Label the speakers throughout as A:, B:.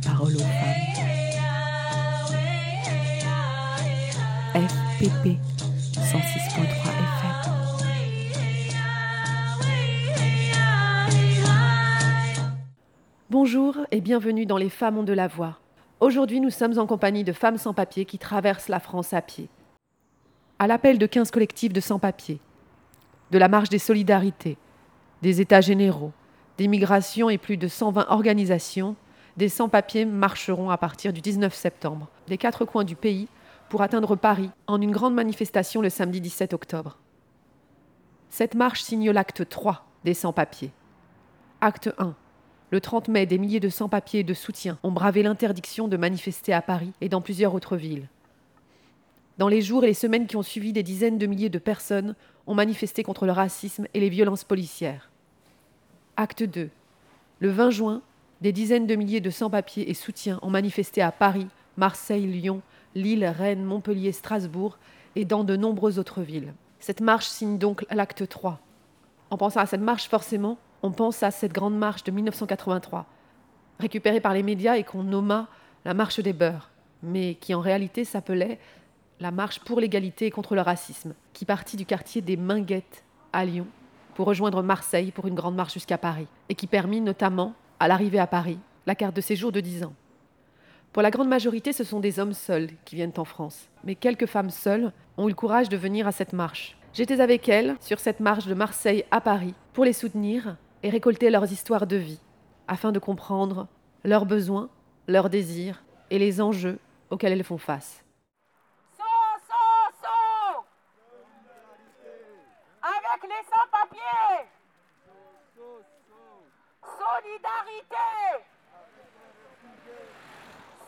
A: parole. FPP 106.3 FM.
B: Bonjour et bienvenue dans Les Femmes ont de la voix. Aujourd'hui, nous sommes en compagnie de femmes sans papier qui traversent la France à pied. À l'appel de 15 collectifs de sans-papiers, de la marche des solidarités, des États généraux, des migrations et plus de 120 organisations, des sans-papiers marcheront à partir du 19 septembre des quatre coins du pays pour atteindre Paris en une grande manifestation le samedi 17 octobre. Cette marche signe l'acte 3 des sans-papiers. Acte 1. Le 30 mai, des milliers de sans-papiers de soutien ont bravé l'interdiction de manifester à Paris et dans plusieurs autres villes. Dans les jours et les semaines qui ont suivi, des dizaines de milliers de personnes ont manifesté contre le racisme et les violences policières. Acte 2. Le 20 juin, des dizaines de milliers de sans-papiers et soutiens ont manifesté à Paris, Marseille, Lyon, Lille, Rennes, Montpellier, Strasbourg et dans de nombreuses autres villes. Cette marche signe donc l'acte 3. En pensant à cette marche, forcément, on pense à cette grande marche de 1983, récupérée par les médias et qu'on nomma la marche des beurs, mais qui en réalité s'appelait la marche pour l'égalité et contre le racisme, qui partit du quartier des Minguettes à Lyon pour rejoindre Marseille pour une grande marche jusqu'à Paris, et qui permit notamment, à l'arrivée à Paris, la carte de séjour de 10 ans. Pour la grande majorité, ce sont des hommes seuls qui viennent en France, mais quelques femmes seules ont eu le courage de venir à cette marche. J'étais avec elles sur cette marche de Marseille à Paris pour les soutenir et récolter leurs histoires de vie, afin de comprendre leurs besoins, leurs désirs et les enjeux auxquels elles font face.
C: Saut, saut, saut Avec les sans-papiers Solidarité.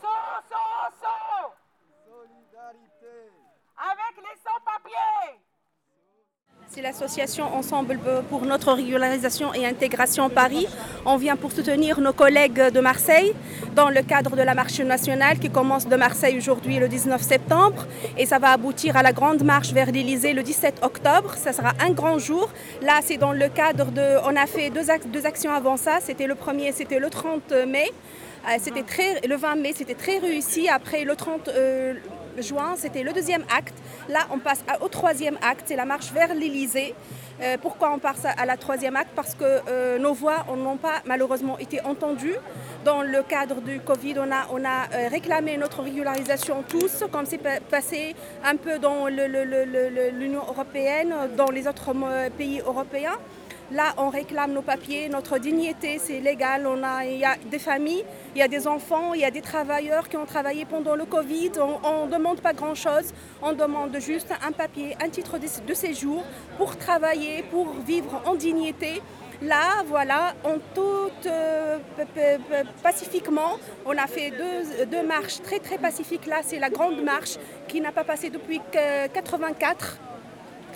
C: Saut, saut, saut. Avec les sans-papiers
D: C'est l'association Ensemble pour notre régularisation et intégration Paris. On vient pour soutenir nos collègues de Marseille dans le cadre de la marche nationale qui commence de Marseille aujourd'hui le 19 septembre et ça va aboutir à la grande marche vers l'Elysée le 17 octobre. Ça sera un grand jour. Là, c'est dans le cadre de... On a fait deux, ac- deux actions avant ça. C'était le premier, c'était le 30 mai. Euh, C'était très, le 20 mai, c'était très réussi. Après le 30 euh, juin, c'était le deuxième acte. Là, on passe au troisième acte, c'est la marche vers l'Elysée. Euh, pourquoi on passe à la troisième acte? Parce que euh, nos voix n'ont pas malheureusement été entendues. Dans le cadre du Covid, on a, on a euh, réclamé notre régularisation tous, comme c'est pa- passé un peu dans l'Union européenne, dans les autres euh, pays européens. Là, on réclame nos papiers, notre dignité, c'est légal. On a, il y a des familles, il y a des enfants, il y a des travailleurs qui ont travaillé pendant le Covid. On ne demande pas grand-chose. On demande juste un papier, un titre de, séjour pour travailler, pour vivre en dignité. Là, voilà, en tout euh, pacifiquement, on a fait deux, deux marches très très pacifiques. Là, c'est la grande marche qui n'a pas passé depuis que- 84.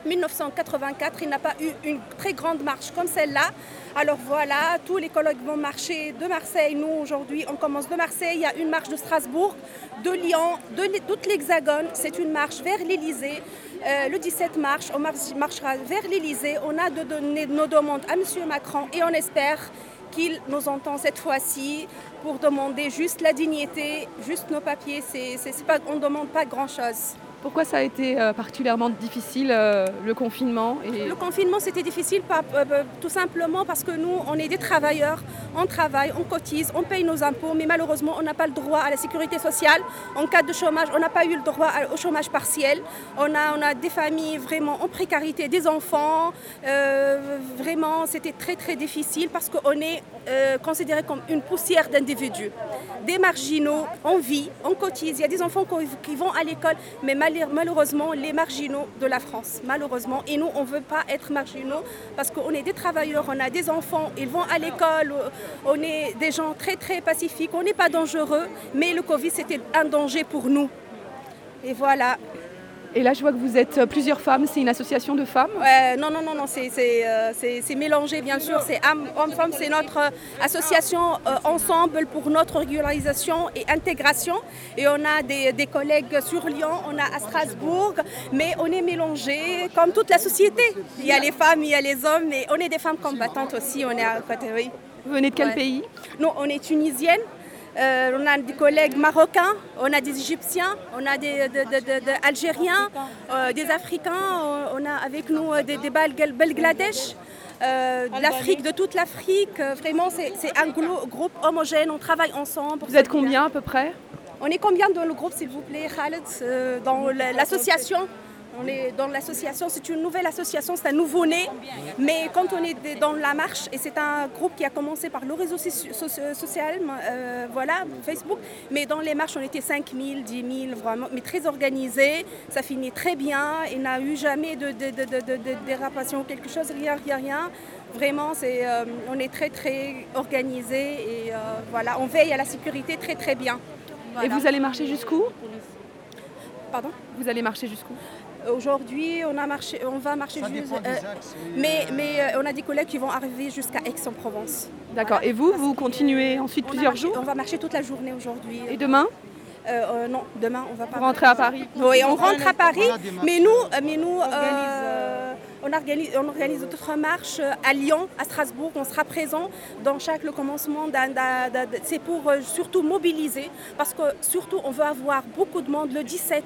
D: 1984, il n'a pas eu une très grande marche comme celle-là. Alors voilà, tous les collègues vont marcher de Marseille. Nous, aujourd'hui, on commence de Marseille. Il y a une marche de Strasbourg, de Lyon, de toute l'Hexagone. C'est une marche vers l'Élysée. Euh, le 17 mars, on marche- marchera vers l'Élysée. On a de donner nos demandes à M. Macron et on espère qu'il nous entend cette fois-ci pour demander juste la dignité, juste nos papiers. C'est, on ne demande pas grand-chose.
B: Pourquoi ça a été euh, particulièrement difficile, euh, le confinement.
D: Le confinement, c'était difficile euh, tout simplement parce que nous, on est des travailleurs, on travaille, on cotise, on paye nos impôts, mais malheureusement, on n'a pas le droit à la sécurité sociale. En cas de chômage, on n'a pas eu le droit au chômage partiel. On a, on a des familles vraiment en précarité, des enfants. Vraiment, c'était très, très difficile parce qu'on est considéré comme une poussière d'individus. Des marginaux, on vit, on cotise. Il y a des enfants qui vont à l'école, mais mal- malheureusement, les marginaux de la France, malheureusement. Et nous, on ne veut pas être marginaux parce qu'on est des travailleurs, on a des enfants, ils vont à l'école, on est des gens très, très pacifiques, on n'est pas dangereux, mais le Covid, c'était un danger pour nous. Et voilà.
B: Et là, je vois que vous êtes euh, plusieurs femmes. C'est une association de femmes
D: Euh, non, non, non, non, c'est- c'est euh, c'est- c'est mélangé, bien sûr. C'est homme- homme-femme, c'est notre euh, association euh, ensemble pour notre régularisation et intégration. Et on a des, des collègues sur Lyon, on a à Strasbourg, mais on est mélangé comme toute la société. Il y a les femmes, il y a les hommes, mais on est des femmes combattantes aussi. On est à côté, oui.
B: Vous venez de quel
D: Ouais.
B: pays?
D: Nous, on est tunisienne. Euh, on a des collègues marocains, on a des Égyptiens, on a des de- de- de- de Algériens, euh, des Africains, on a avec nous euh, des, des Bangladesh, euh, de l'Afrique, de toute l'Afrique. Vraiment, c'est un groupe homogène, on travaille ensemble.
B: Vous êtes combien à peu près?
D: On est combien dans le groupe, s'il vous plaît, Khaled, dans la- l'association? On est dans l'association, c'est une nouvelle association, c'est un nouveau-né. Mais quand on est dans la marche, et c'est un groupe qui a commencé par le réseau soci- soci- social, euh, voilà, Facebook. Mais dans les marches, on était 5 000, 10 000, vraiment, mais très organisé. Ça finit très bien. Il n'a eu jamais de, de, de, de, de- de dérapation ou quelque chose, rien, rien, rien. Vraiment, c'est, euh, on est très, très organisé et euh, voilà, on veille à la sécurité très, très bien.
B: Et vous allez marcher jusqu'où?
D: Pardon?
B: Vous allez marcher jusqu'où?
D: Aujourd'hui, on, a marché, on va marcher juste. euh, mais mais euh, on a des collègues qui vont arriver jusqu'à Aix-en-Provence.
B: D'accord. Et vous, vous continuez ensuite
D: On,
B: plusieurs
D: marché-
B: jours
D: on va marcher toute la journée aujourd'hui.
B: Et demain
D: Euh, euh, non, demain, on va pas.
B: Vous rentrez à Paris
D: Oui, on rentre à Paris, mais nous, euh, mais nous euh, on, organise, on organise d'autres marches euh, à Lyon, à Strasbourg. On sera présent dans chaque le commencement. d'un- d'un- d'un- C'est pour euh, surtout mobiliser, parce que surtout on veut avoir beaucoup de monde le 17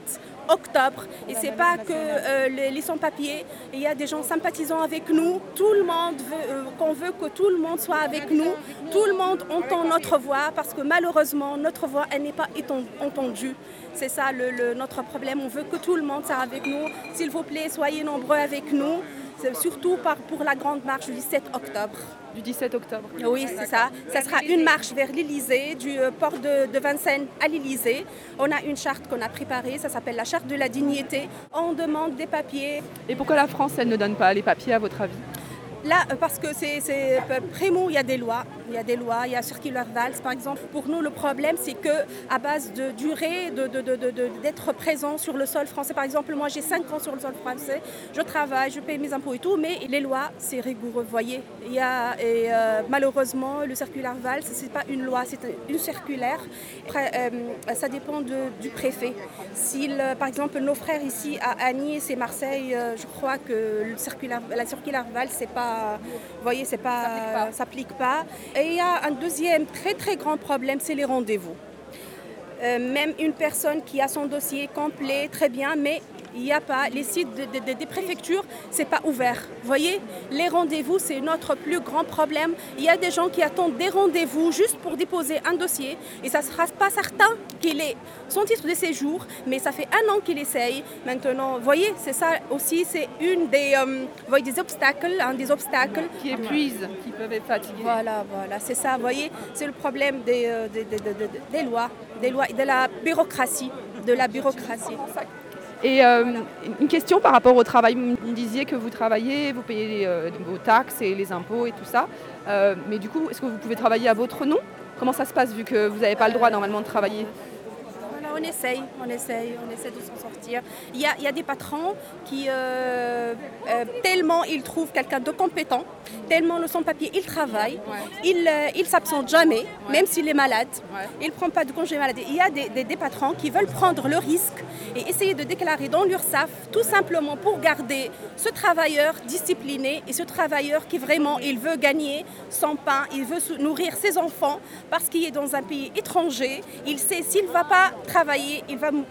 D: octobre. Et c'est pas que euh, les, les sans-papiers. Il y a des gens sympathisants avec nous. Tout le monde veut, euh, qu'on veut que tout le monde soit avec nous. Tout le monde entend notre voix, parce que malheureusement notre voix elle n'est pas entendue. C'est ça notre problème. On veut que tout le monde soit avec nous. S'il vous plaît, soyez nombreux avec nous. C'est surtout par, pour la grande marche du 17 octobre.
B: Du 17 octobre.
D: Oui, c'est ça. Ça sera une marche vers l'Elysée, du euh, port de, de Vincennes à l'Elysée. On a une charte qu'on a préparée, ça s'appelle la charte de la dignité. On demande des papiers.
B: Et pourquoi la France, elle ne donne pas les papiers à votre avis?
D: Là, euh, parce que c'est euh, Prémo, il y a des lois. Il y a des lois, il y a Circular Valls, par exemple. Pour nous, le problème, c'est que à base de durée, d'être de, présent sur le sol français. Par exemple, moi, j'ai 5 ans sur le sol français. Je travaille, je paye mes impôts et tout, mais les lois, c'est rigoureux, vous voyez. Il y a, et euh, malheureusement, le Circular Valls, c'est pas une loi, c'est une circulaire. Ça dépend du préfet. Euh, par exemple, nos frères ici à Nice et Marseille, je crois que le circulaire, la circulaire Valls, c'est pas, vous voyez, c'est pas, s'applique pas. Et il y a un deuxième très très grand problème, c'est les rendez-vous. Euh, même une personne qui a son dossier complet, très bien, mais il n'y a pas, les sites de- de- de- des préfectures, c'est pas ouvert. Vous voyez, les rendez-vous, c'est notre plus grand problème. Il y a des gens qui attendent des rendez-vous juste pour déposer un dossier et ça ne sera pas certain qu'il ait son titre de séjour, mais ça fait un an qu'il essaye. Maintenant, vous voyez, c'est ça aussi, c'est une des, euh, voyez, des obstacles, un des obstacles
B: Qui épuisent, qui peuvent être fatigués.
D: voilà, voilà, c'est ça, vous voyez, c'est le problème des, euh, des, des- des- des- des lois, des lois et de la bureaucratie, de la bureaucratie.
B: Et euh, une question par rapport au travail. Vous disiez que vous travaillez, vous payez euh, vos taxes et les impôts et tout ça. Euh, mais du coup, est-ce que vous pouvez travailler à votre nom? Comment ça se passe vu que vous n'avez pas le droit normalement de travailler?
D: On essaye, on essaye, on essaie de s'en sortir. Il y a, il y a des patrons qui, euh, euh, tellement ils trouvent quelqu'un de compétent, tellement le sans-papier, il travaille, il ne s'absente jamais, même s'il est malade, il ne prend pas de congé maladie. Il y a des, des- des patrons qui veulent prendre le risque et essayer de déclarer dans l'URSSAF, tout simplement pour garder ce travailleur discipliné et ce travailleur qui vraiment, il veut gagner son pain, il veut nourrir ses enfants parce qu'il est dans un pays étranger, il sait s'il ne va pas travailler, il va mou-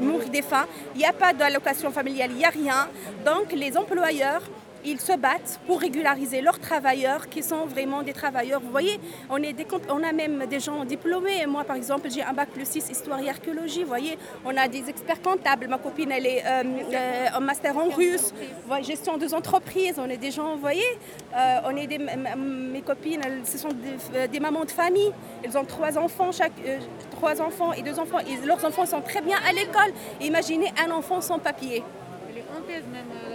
D: mourir des faim, il n'y a pas d'allocation familiale, il n'y a rien. Donc les employeurs, ils se battent pour régulariser leurs travailleurs qui sont vraiment des travailleurs. Vous voyez, on, est des on a même des gens diplômés. Moi, par exemple, j'ai un bac plus 6 histoire et archéologie. Vous voyez, on a des experts comptables. Ma copine, elle est euh, euh, en master en russe, gestion des entreprises. On est des gens, vous voyez, euh, on est mes copines, ce sont des, euh, mamans de famille. Elles ont trois enfants, chaque, euh, trois enfants et deux enfants. Et leurs enfants sont très bien à l'école. Imaginez un enfant sans papier. Vous voyez, vous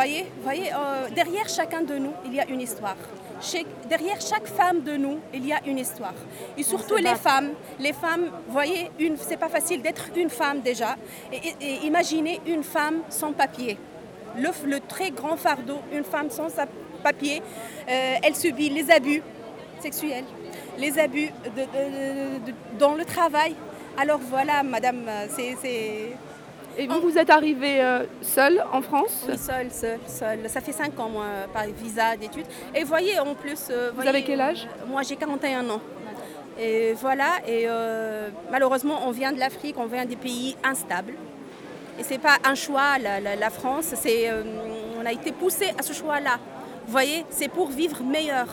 D: voyez euh, derrière chacun de nous, il y a une histoire. Chez- derrière chaque femme de nous, il y a une histoire. Et surtout les femmes. Les femmes, vous voyez, une, c'est pas facile d'être une femme déjà. Et, et- et imaginez une femme sans papier. Le, le très grand fardeau, une femme sans sa- papier, euh, elle subit les abus sexuels, les abus de- de- de- de- dans le travail. Alors voilà, madame, euh, c'est
B: Et vous, vous êtes arrivé euh, seul en France
D: Oui, seul, seul, seul. Ça fait 5 ans, moi, par visa d'études. Et voyez, en plus... euh,
B: Vous
D: voyez,
B: avez quel âge
D: Moi, j'ai 41 ans. Et voilà, et euh, malheureusement, on vient de l'Afrique, on vient des pays instables. Et c'est pas un choix, la, la- la France, c'est, euh, on a été poussé à ce choix-là. Vous voyez, c'est pour vivre meilleur.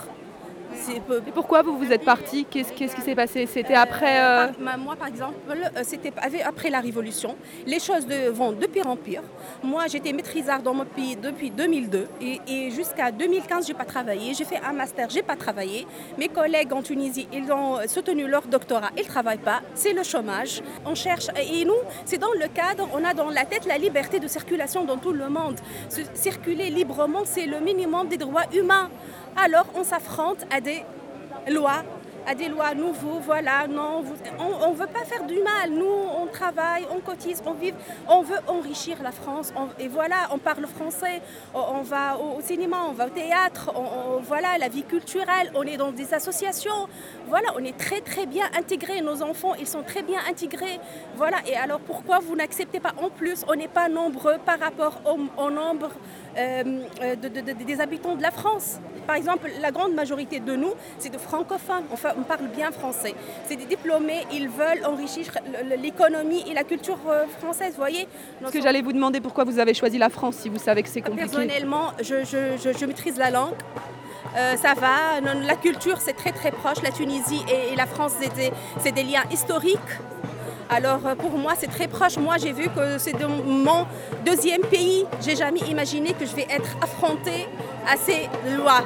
B: Pourquoi vous vous êtes parti? Qu'est-ce qui s'est passé? C'était après... euh,
D: Par- ma- Moi, par exemple, euh, c'était après la Révolution. Les choses de- vont de pire en pire. Moi, j'étais maîtrisard dans mon pays depuis 2002 et, et jusqu'à 2015, j'ai pas travaillé. J'ai fait un master, j'ai pas travaillé. Mes collègues en Tunisie, ils ont soutenu leur doctorat, ils travaillent pas. C'est le chômage. On cherche et nous, c'est dans le cadre, on a dans la tête la liberté de circulation dans tout le monde. Se- circuler librement, c'est le minimum des droits humains. Alors, on s'affronte à des lois, à des lois nouveaux, voilà, non, on ne veut pas faire du mal, nous on travaille, on cotise, on vit, on veut enrichir la France, et voilà, on parle français, on, va au, cinéma, on va au théâtre, on- voilà, la vie culturelle, on est dans des associations, voilà, on est très très bien intégrés, nos enfants, ils sont très bien intégrés, voilà, et alors pourquoi vous n'acceptez pas en plus, on n'est pas nombreux par rapport au, au nombre euh, euh, de- de- de- des habitants de la France. Par exemple, la grande majorité de nous, c'est de francophones, on, parle bien français. C'est des diplômés, ils veulent enrichir l'économie et la culture euh, française, voyez
B: Parce que j'allais vous demander pourquoi vous avez choisi la France si vous savez que c'est compliqué?
D: Personnellement, je, je- je- je maîtrise la langue. Euh, ça va, la culture c'est très très proche, la Tunisie et, la France c'est des, liens historiques. Alors euh, pour moi c'est très proche, moi j'ai vu que c'est mon deuxième pays, j'ai jamais imaginé que je vais être affrontée à ces lois.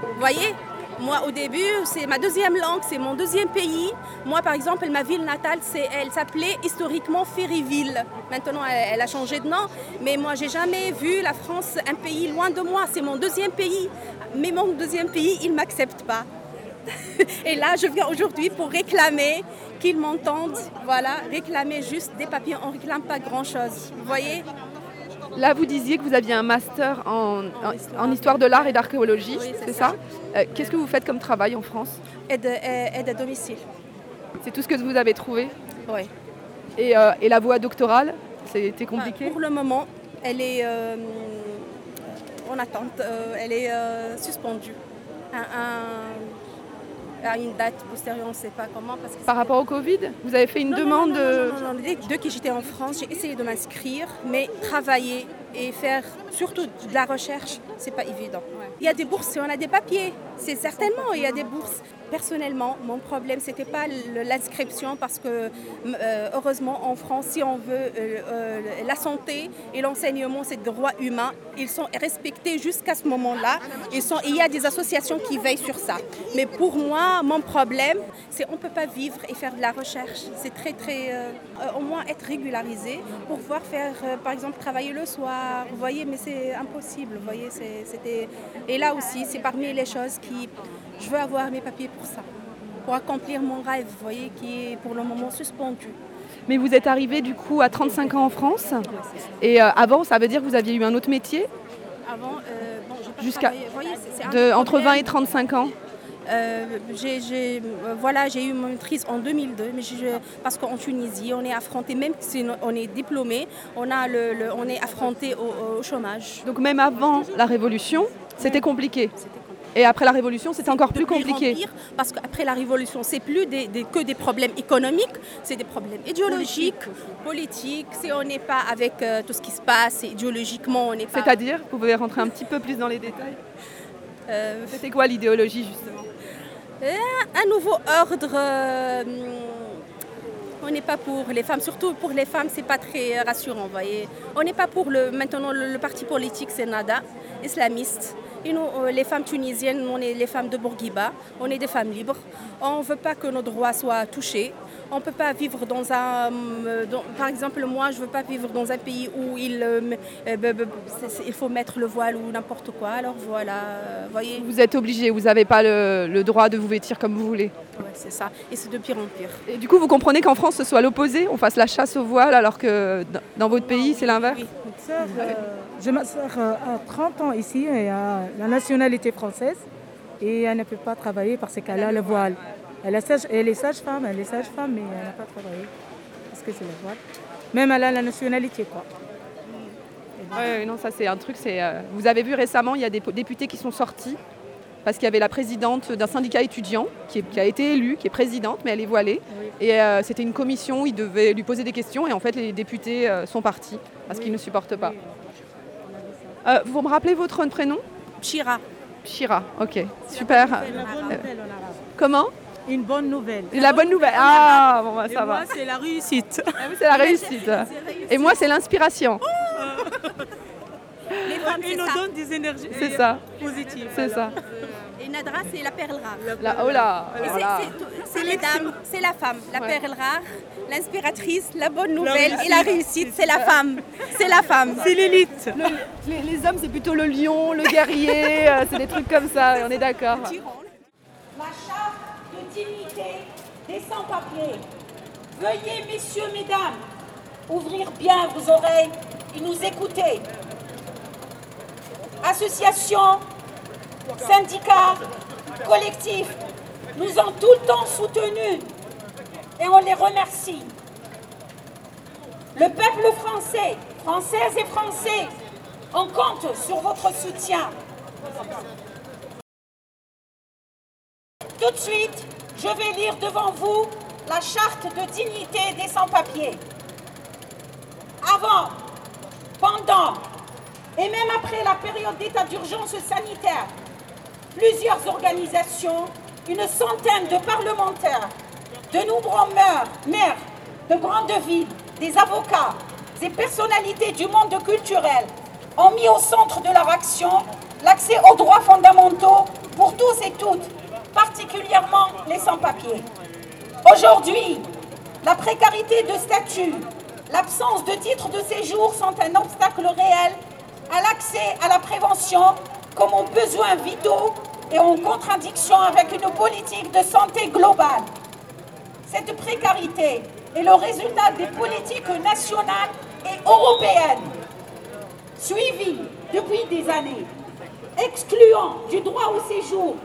D: Vous voyez? Moi, au début, c'est ma deuxième langue, c'est mon deuxième pays. Moi, par exemple, ma ville natale, c'est, elle s'appelait historiquement Ferryville. Maintenant, elle, a changé de nom. Mais moi, j'ai jamais vu la France, un pays loin de moi. C'est mon deuxième pays. Mais mon deuxième pays, il ne m'accepte pas. Et là, je viens aujourd'hui pour réclamer qu'ils m'entendent. Voilà, réclamer juste des papiers. On ne réclame pas grand-chose. Vous voyez?
B: Là, vous disiez que vous aviez un master en, en- en histoire de l'art et d'archéologie,
D: Oui, c'est
B: ça, Euh, Qu'est-ce que vous faites comme travail en France
D: aide, aide- à domicile.
B: C'est tout ce que vous avez trouvé
D: Oui.
B: et, euh, et la voie doctorale, c'était compliqué
D: Pour le moment, elle est euh, en attente. Euh, elle est euh, suspendue. Un- à une date postérieure, on ne sait pas comment. Parce que
B: Par rapport au Covid Vous avez fait une
D: Non,
B: demande
D: non, dès que j'étais en France, j'ai essayé de m'inscrire, mais travailler et faire surtout de la recherche, c'est pas évident. Il y a des bourses, si on a des papiers, c'est certainement, il y a des bourses. Personnellement, mon problème, c'était pas l'inscription parce que euh, heureusement en France, si on veut euh, euh, la santé et l'enseignement, c'est des droits humains, ils sont respectés jusqu'à ce moment-là. Ils sont, il y a des associations qui veillent sur ça. Mais pour moi, mon problème, c'est on peut pas vivre et faire de la recherche. C'est très très, au moins être régularisé pour pouvoir faire, par exemple, travailler le soir. Vous voyez, mais c'est impossible. Vous voyez, c'était. Et là aussi, c'est parmi les choses qui, je veux avoir mes papiers pour ça, pour accomplir mon rêve. Vous voyez, qui est pour le moment suspendu.
B: Mais vous êtes arrivé du coup à 35 ans en France. Et euh, avant, ça veut dire que vous aviez eu un autre métier
D: Avant, euh, bon,
B: Jusqu'à- entre 20
D: problèmes.
B: et 35 ans
D: j'ai, euh, voilà, j'ai eu mon maîtrise en 2002, mais je- parce qu'en Tunisie, on est affronté, même si on est diplômé, on, a le, le- on est affronté au, au chômage.
B: Donc même avant la Révolution, c'était compliqué. Et après la Révolution, c'était encore plus compliqué.
D: parce qu'après la Révolution, c'est plus des- des- que des problèmes économiques, c'est des problèmes idéologiques, politiques. Si on n'est pas avec euh, tout ce qui se passe, idéologiquement, on n'est pas.
B: C'est-à-dire, vous pouvez rentrer un petit peu plus dans les détails.
D: euh,
B: C'était quoi l'idéologie justement?
D: Un nouveau ordre. euh, on n'est pas pour les femmes, surtout pour les femmes, c'est pas très rassurant, voyez. On n'est pas pour le. Maintenant, le, le parti politique, c'est nada, islamiste. Et nous, euh, les femmes tunisiennes, on est les femmes de Bourguiba, on est des femmes libres. On ne veut pas que nos droits soient touchés. On ne peut pas vivre dans un. euh, dans- par exemple, moi, je ne veux pas vivre dans un pays où il, euh, euh, il faut mettre le voile ou n'importe quoi. Alors voilà, vous voyez.
B: Vous êtes obligé, vous n'avez pas le, le droit de vous vêtir comme vous voulez.
D: Ouais, c'est ça. Et c'est de pire en pire.
B: Et du coup, vous comprenez qu'en France, ce soit l'opposé, on fasse la chasse au voile, alors que dans- votre pays, c'est l'inverse?
D: Oui.
E: euh, J'ai ma soeur a 30 ans ici et a la nationalité française et elle ne peut pas travailler parce qu'elle a le voile. Elle est sage- elle est sage-femme, elle est sage-femme, mais elle n'a pas travaillé parce que c'est voile. même à la, la nationalité. Quoi.
F: Ouais, ouais, non, ça c'est un truc. C'est, euh, vous avez vu récemment, il y a des députés qui sont sortis parce qu'il y avait la présidente d'un syndicat étudiant qui, est- qui a été élue, qui est présidente, mais elle est voilée. Et euh, c'était une commission, ils devaient lui poser des questions et en fait les députés euh, sont partis parce qu'ils ne supportent pas. Euh, vous me rappelez votre prénom?
D: Chira.
F: Shira, ok, super.
E: La bonne nouvelle en arabe.
F: Comment?
E: Une bonne nouvelle.
F: La bonne nouvelle. Ah, bon, bah,
E: Et
F: ça
E: moi,
F: va.
E: c'est la réussite.
F: Ah oui, c'est la réussite. Et moi, c'est l'inspiration.
D: Les femmes,
E: Et nous
D: ça.
E: donne des énergies
F: C'est ça,
E: positives.
F: c'est ça.
D: Et Nadra, c'est la perle rare.
F: Là, oh là,
D: c'est-
F: voilà.
D: c'est tout- C'est les dames, c'est la femme, la
F: Ouais.
D: perle rare, l'inspiratrice, la bonne nouvelle et la
E: réussite.
D: c'est la femme. C'est la femme.
E: C'est l'élite.
F: Le- les, les hommes, c'est plutôt le lion, le guerrier, euh, c'est des trucs comme ça, on est d'accord.
C: Des sans-papiers. Veuillez, messieurs, mesdames, ouvrir bien vos oreilles et nous écouter. Associations, syndicats, collectifs nous ont tout le temps soutenus et on les remercie. Le peuple français, françaises et français, on compte sur votre soutien. Tout de suite, je vais lire devant vous la charte de dignité des sans-papiers. Avant, pendant et même après la période d'état d'urgence sanitaire, plusieurs organisations, une centaine de parlementaires, de nombreux maires, maires de grandes villes, des avocats, des personnalités du monde culturel ont mis au centre de leur action l'accès aux droits fondamentaux pour tous et toutes, particulièrement les sans-papiers. Aujourd'hui, la précarité de statut, l'absence de titre de séjour sont un obstacle réel à l'accès à la prévention comme aux besoins vitaux et en contradiction avec une politique de santé globale. Cette précarité est le résultat des politiques nationales et européennes suivies depuis des années, excluant du droit au séjour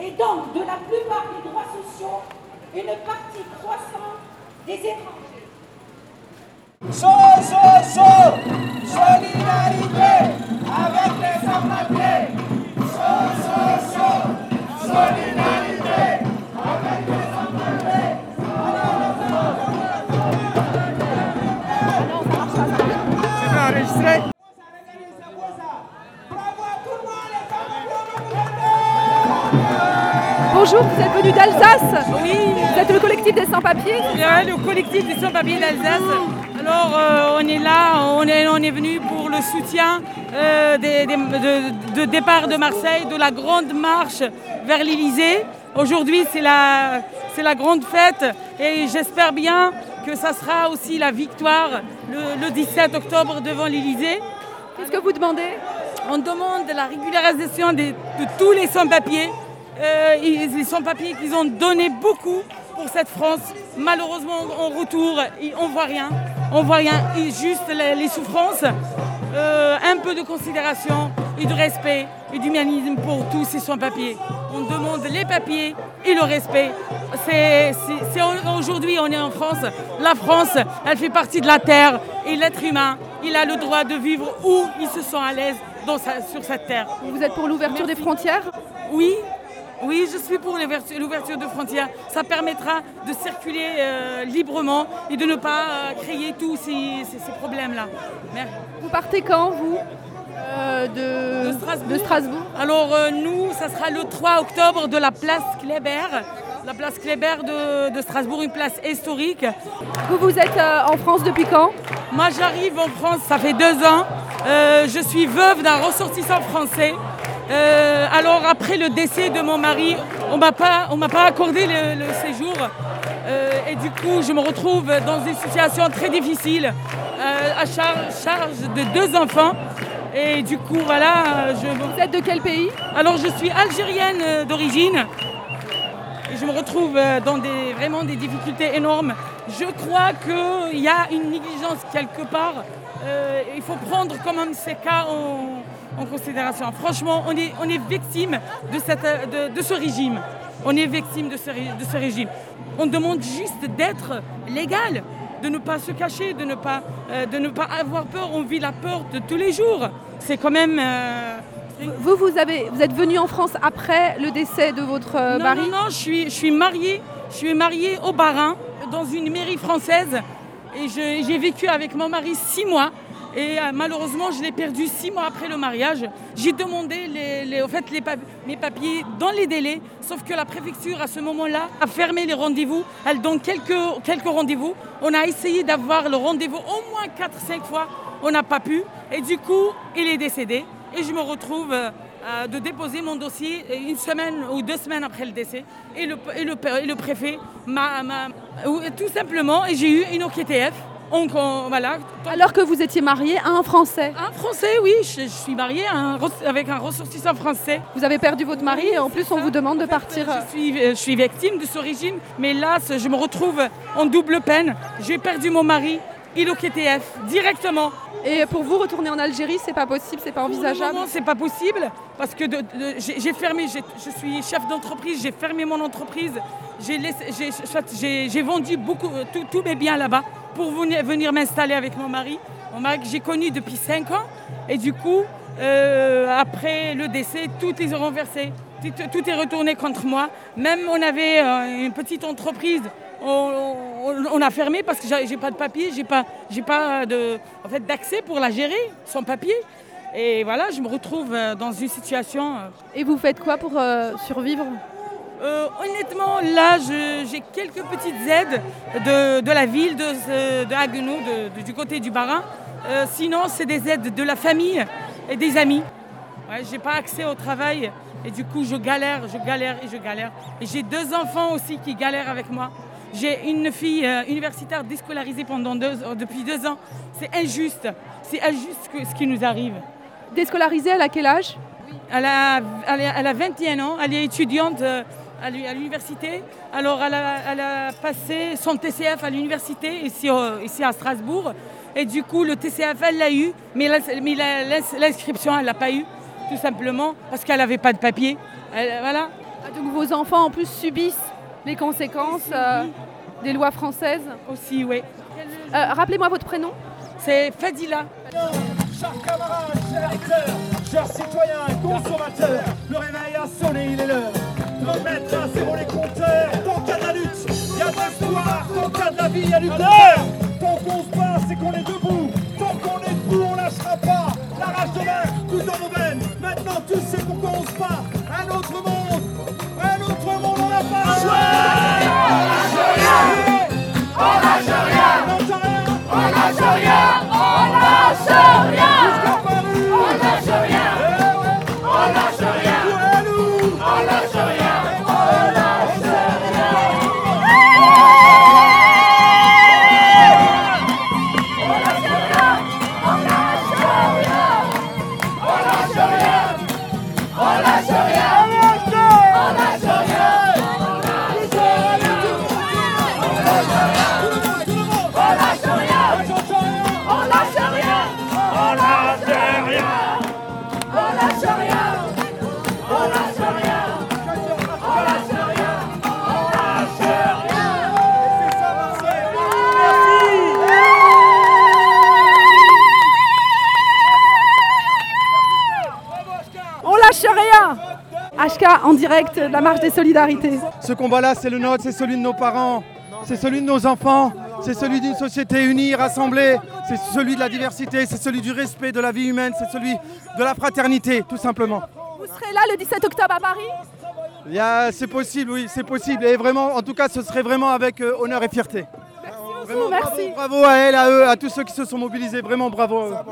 C: et donc de la plupart des droits sociaux une partie croissante des étrangers.
F: Bonjour, vous êtes venu d'Alsace
G: Oui,
F: Vous êtes le collectif des sans-papiers
G: euh, le collectif des sans-papiers d'Alsace. Alors, euh, on est là, on est, on est venu pour le soutien euh, des- des- de, de départ de Marseille, de la grande marche vers l'Elysée. Aujourd'hui, c'est la, c'est la grande fête et j'espère bien que ça sera aussi la victoire le, le 17 octobre devant l'Elysée.
F: Qu'est-ce que vous demandez?
G: On demande la régularisation de tous les sans-papiers. Euh, ils- les sans-papiers qu'ils ont donné beaucoup pour cette France. Malheureusement, en retour, ils- on voit rien. On voit rien. Et juste les, les souffrances. Euh, un peu de considération et de respect et d'humanisme pour tous ces sans-papiers. On demande les papiers et le respect. C'est, c'est- c'est au- aujourd'hui, on est en France. La France, elle fait partie de la terre et l'être humain, il a le droit de vivre où il se sent à l'aise dans sa- sur cette terre.
F: Vous êtes pour l'ouverture des frontières?
G: Oui, oui, je suis pour l'ouverture de frontières. Ça permettra de circuler euh, librement et de ne pas euh, créer tous ces, ces- ces problèmes-là.
F: Vous partez quand, vous Euh, de...
G: De Strasbourg.
F: de Strasbourg
G: Alors nous, ça sera le 3 octobre de la place Kléber. La place Kléber de, de Strasbourg, une place historique.
F: Vous, vous êtes en France depuis quand?
G: Moi, j'arrive en France, ça fait deux ans. Je suis veuve d'un ressortissant français. Euh, alors, après le décès de mon mari, on m'a pas, on m'a pas accordé le, le séjour. Euh, et du coup, je me retrouve dans une situation très difficile, euh, à charge, charge de deux enfants. Et du coup, voilà, je,
F: Vous êtes de quel pays?
G: Alors je suis algérienne d'origine et je me retrouve dans des, vraiment des difficultés énormes. Je crois qu'il y a une négligence quelque part. Il faut prendre quand même ces cas en, en considération. Franchement, on est, on est victime de, cette, de, de ce régime. On est victime de ce, de ce régime. On demande juste d'être légal, de ne pas se cacher, de ne pas, euh, de ne pas avoir peur. On vit la peur de tous les jours. C'est quand même. euh,
B: Vous, vous, avez, vous êtes venu en France après le décès de votre euh,
G: non,
B: mari
G: non, non, je suis, je suis mariée. Je suis mariée au Barin, dans une mairie française. Et j'ai vécu avec mon mari six mois. Et euh, malheureusement, je l'ai perdu six mois après le mariage. J'ai demandé fait, mes papiers dans les délais. Sauf que la préfecture, à ce moment-là, a fermé les rendez-vous. Elle donne quelques, rendez-vous. On a essayé d'avoir le rendez-vous au moins 4-5 fois. On n'a pas pu. Et du coup, il est décédé. Et je me retrouve euh, euh, de déposer mon dossier une semaine ou deux semaines après le décès. Et le, et le, et le préfet m'a... m'a- ou- tout simplement, j'ai eu une OQTF. Donc, on- voilà.
B: Alors que vous étiez marié à un Français.
G: Un Français, oui, je, je suis mariée à un res- avec un ressortissant français.
B: Vous avez perdu votre mari et en plus on vous demande de partir. euh,
G: Je suis, euh, je suis victime de ce régime, mais là, je me retrouve en double peine. J'ai perdu mon mari, il au KTF, directement.
B: Et pour vous retourner en Algérie, c'est pas possible, c'est pas envisageable.
G: moment, c'est pas possible parce que de- de- j'ai fermé, je suis chef d'entreprise, j'ai fermé mon entreprise, j'ai vendu beaucoup, euh, tous- mes biens là-bas pour venir, venir m'installer avec mon mari. Mon mari que j'ai connu depuis 5 ans et du coup, euh, après le décès, tout est renversé, tout, tout est retourné contre moi. Même on avait euh, une petite entreprise on, a fermé parce que j'ai pas de papier, j'ai pas, j'ai pas de, en fait, d'accès pour la gérer sans papier. Et voilà, je me retrouve euh, dans une situation. euh,
B: Et vous faites quoi pour euh, survivre?
G: Euh, honnêtement, là, j'ai quelques petites aides de, de la ville, de, Haguenau, de- du côté du Barin. Euh, sinon, c'est des aides de la famille et des amis. Ouais, j'ai pas accès au travail et du coup, je galère, je galère et je galère. Et j'ai deux enfants aussi qui galèrent avec moi. J'ai une fille euh, universitaire déscolarisée pendant deux, euh, depuis deux ans. C'est injuste. C'est injuste ce qui nous arrive.
B: Déscolarisé, elle a quel âge?
G: Elle a, elle, a, elle a 21 ans, elle est étudiante euh, à l'u- à l'université. Alors elle a, elle a passé son TCF à l'université ici, ici à Strasbourg. Et du coup, le TCF, elle l'a eu, mais l'inscription, elle ne l'a pas eu, tout simplement parce qu'elle n'avait pas de papier. Elle- voilà.
B: Ah, Donc vos enfants en plus subissent les conséquences euh, des lois françaises.
G: Aussi, oui.
B: Euh, Rappelez-moi votre prénom.
G: C'est Fadila.
H: Chers camarades, chers acteurs, chers citoyens, consommateurs, le réveil a sonné, il est l'heure de remettre à zéro les compteurs. Tant qu'il y a de la lutte, il y a de l'espoir. Tant qu'il y a de la vie, il y a du bonheur. Tant qu'on se bat, c'est qu'on est debout. Tant qu'on est debout, on lâchera pas. La rage de l'air, tout dans nos veines. Maintenant, tu sais on n'a pas le
B: En direct de la marche des solidarités.
I: Ce combat-là, c'est le nôtre, c'est celui de nos parents, c'est celui de nos enfants, c'est celui d'une société unie, rassemblée, c'est celui de la diversité, c'est celui du respect de la vie humaine, c'est celui de la fraternité, tout simplement.
B: Vous serez là le 17 octobre à Paris?
I: C'est possible, oui, c'est possible. Et vraiment, en tout cas, ce serait vraiment avec euh, honneur et fierté. Vraiment,
B: merci.
I: Bravo, bravo à elle, à eux, à tous ceux qui se sont mobilisés. Vraiment bravo à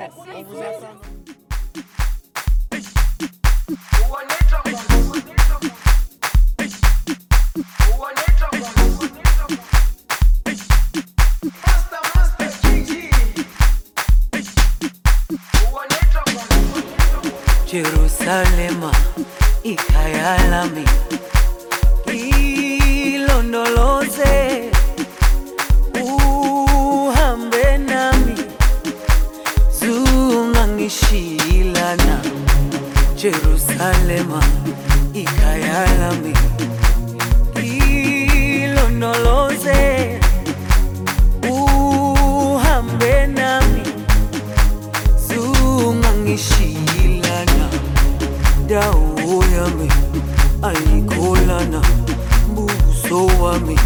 I: eux.
J: Jerusalema wami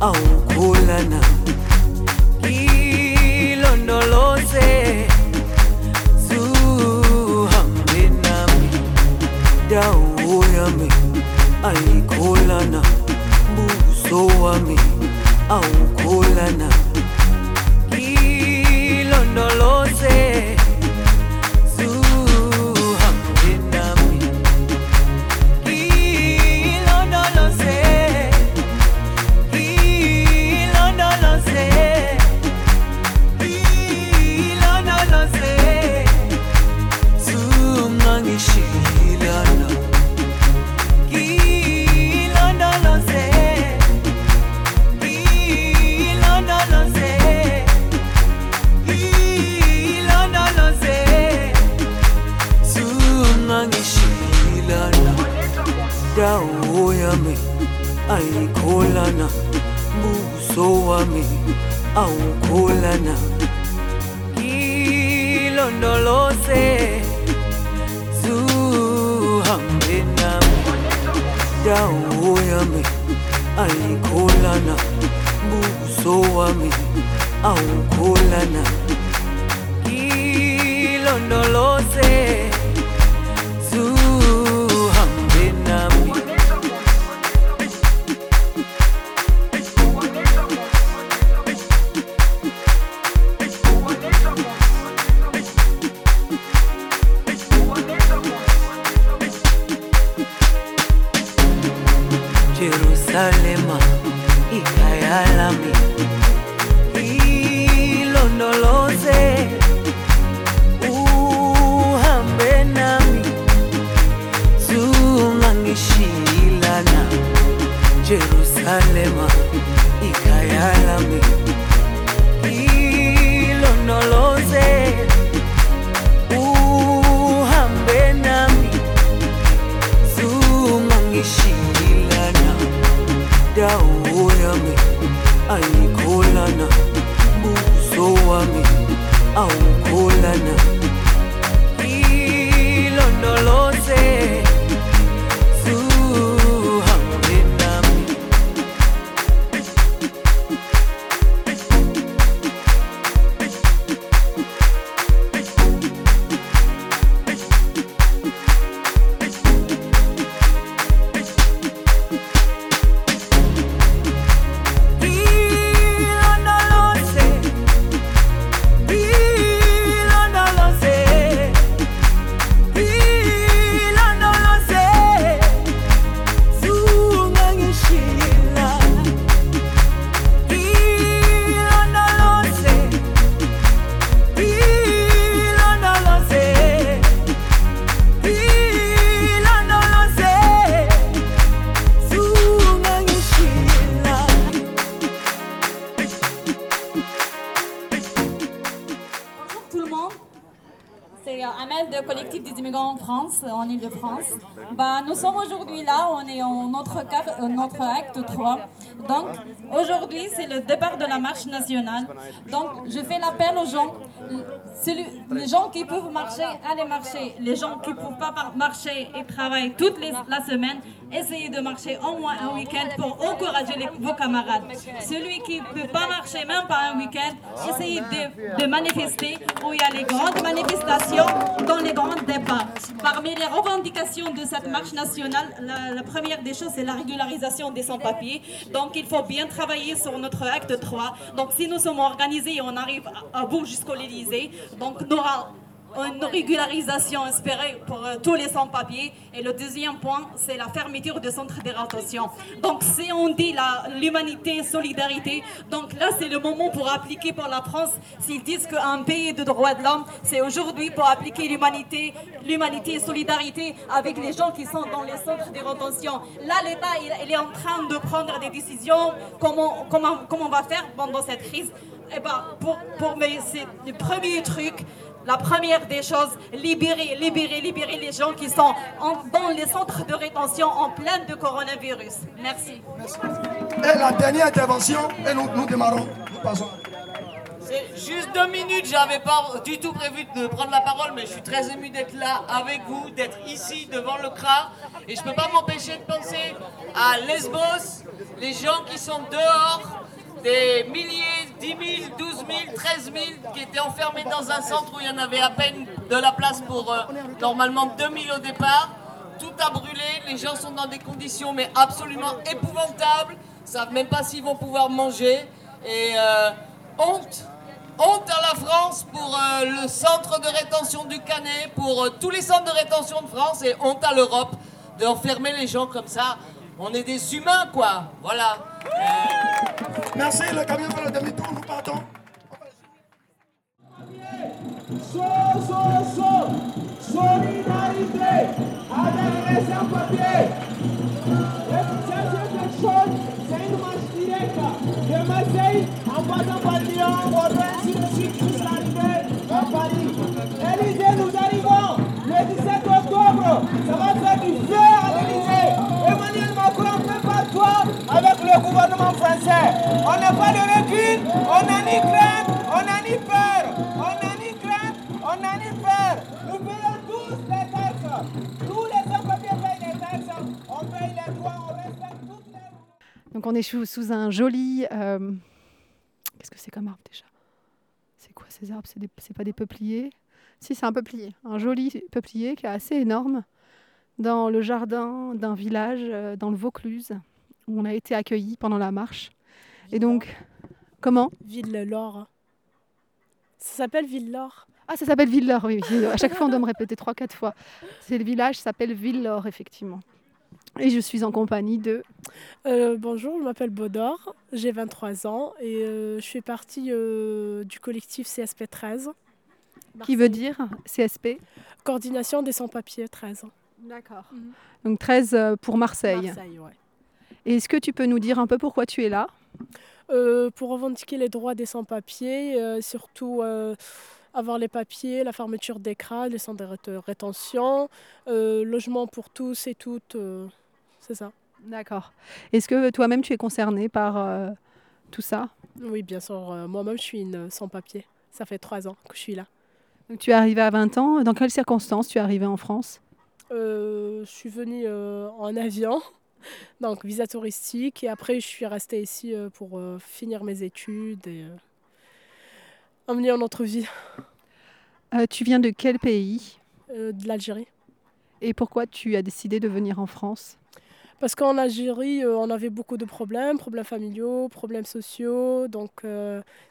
J: awukholana ilondoloze zuhambe nami. Dawo yami ayikholana buso wami awukholana dawo yami ayikholana buso wami awukholana ilondoloze
K: Aujourd'hui là, on est en notre, euh, acte 3. Donc aujourd'hui, c'est le départ de la marche nationale. Donc je fais l'appel aux gens, les gens qui peuvent marcher, allez marcher. Les gens qui ne peuvent pas marcher et travaillent toute la semaine, essayez de marcher au moins un week-end pour encourager vos camarades. Celui qui ne peut pas marcher même pas un week-end, essayez de, de manifester où il y a les grandes manifestations dans les grands débats. Parmi les revendications de cette marche nationale, la, la première des choses, c'est la régularisation des sans-papiers. Donc il faut bien travailler sur notre acte 3. Donc si nous sommes organisés et on arrive à, à bout jusqu'au l'Élysée, donc nous aura une régularisation espérée pour euh, tous les sans-papiers. Et le deuxième point, c'est la fermeture des centres de rétention. Donc, si on dit l'humanité, solidarité, donc là, c'est le moment pour appliquer pour la France. S'ils disent qu'un pays de droits de l'homme, c'est aujourd'hui pour appliquer l'humanité, l'humanité et solidarité avec les gens qui sont dans les centres de rétention. Là, l'État, il, est en train de prendre des décisions. Comment, comment, comment on va faire pendant cette crise? Eh ben, pour, pour mais c'est le premier truc. La première des choses, libérer, libérer, libérer les gens qui sont en- dans les centres de rétention en plein de coronavirus. Merci.
L: Et la dernière intervention, et nous, nous démarrons. Nous passons.
H: C'est juste deux minutes, j'avais pas du tout prévu de prendre la parole, mais je suis très ému d'être là avec vous, d'être ici devant le CRA. Et je peux pas m'empêcher de penser à Lesbos, les gens qui sont dehors, des milliers, 10 000, 12 000, 13 000 qui étaient enfermés dans un centre où il y en avait à peine de la place pour euh, normalement 2 000 au départ. Tout a brûlé, les gens sont dans des conditions mais absolument épouvantables, savent même pas s'ils vont pouvoir manger. Et euh, honte, honte à la France pour euh, le centre de rétention du Canet, pour tous les centres de rétention de France et honte à l'Europe d'enfermer les gens comme ça. On est des humains quoi, voilà.
L: Merci, le camion fait le demi-tour, nous partons.
M: Chaud, chaud, chaud, solidarité avec les sans-papiers. On n'a pas de recul, on n'a ni crainte, on n'a ni peur. On n'a ni crainte, on n'a ni peur. Nous payons tous les taxes. Tous les sans-papiers payent les taxes. On paye les droits, on respecte toutes les
F: Donc on est sous, un joli... euh, Qu'est-ce que c'est comme arbre déjà? C'est quoi ces arbres? C'est des- pas des peupliers? Si, c'est un peuplier. Un joli peuplier qui est assez énorme dans le jardin d'un village euh, dans le Vaucluse où on a été accueillis pendant la marche. Et donc, comment
N: Ville-Laure. Ça s'appelle Ville-Laure.
F: Ah, ça s'appelle Villelaure, oui. oui. À chaque fois, on doit me répéter trois, quatre fois. C'est le village s'appelle Villelaure, effectivement. Et je suis en compagnie de...
N: Euh, bonjour, je m'appelle Baudor, j'ai 23 ans et euh, je fais partie euh, du collectif CSP 13.
F: Qui veut dire CSP
N: Coordination des sans-papiers 13.
F: D'accord. Donc 13 euh, pour Marseille.
N: Marseille, ouais.
F: Et Est-ce que tu peux nous dire un peu pourquoi tu es là?
N: Pour revendiquer les droits des sans-papiers, euh, surtout euh, avoir les papiers, la fermeture des CRA, les centres de rét- rétention, euh, logement pour tous et toutes, euh, c'est ça.
F: D'accord. Est-ce que toi-même tu es concerné par euh, tout ça?
N: Oui, bien sûr, euh, moi-même je suis une sans-papier. Ça fait trois ans que je suis là.
F: Donc, Tu es arrivé à 20 ans. Dans quelles circonstances tu es arrivé en France?
N: Euh, je suis venue euh, en avion, donc visa touristique, et après je suis restée ici euh, pour euh, finir mes études et euh, emmener en autre vie
F: Euh, Tu viens de quel pays?
N: Euh, de l'Algérie.
F: Et pourquoi tu as décidé de venir en France?
N: Parce qu'en Algérie, euh, on avait beaucoup de problèmes, problèmes familiaux, problèmes sociaux, donc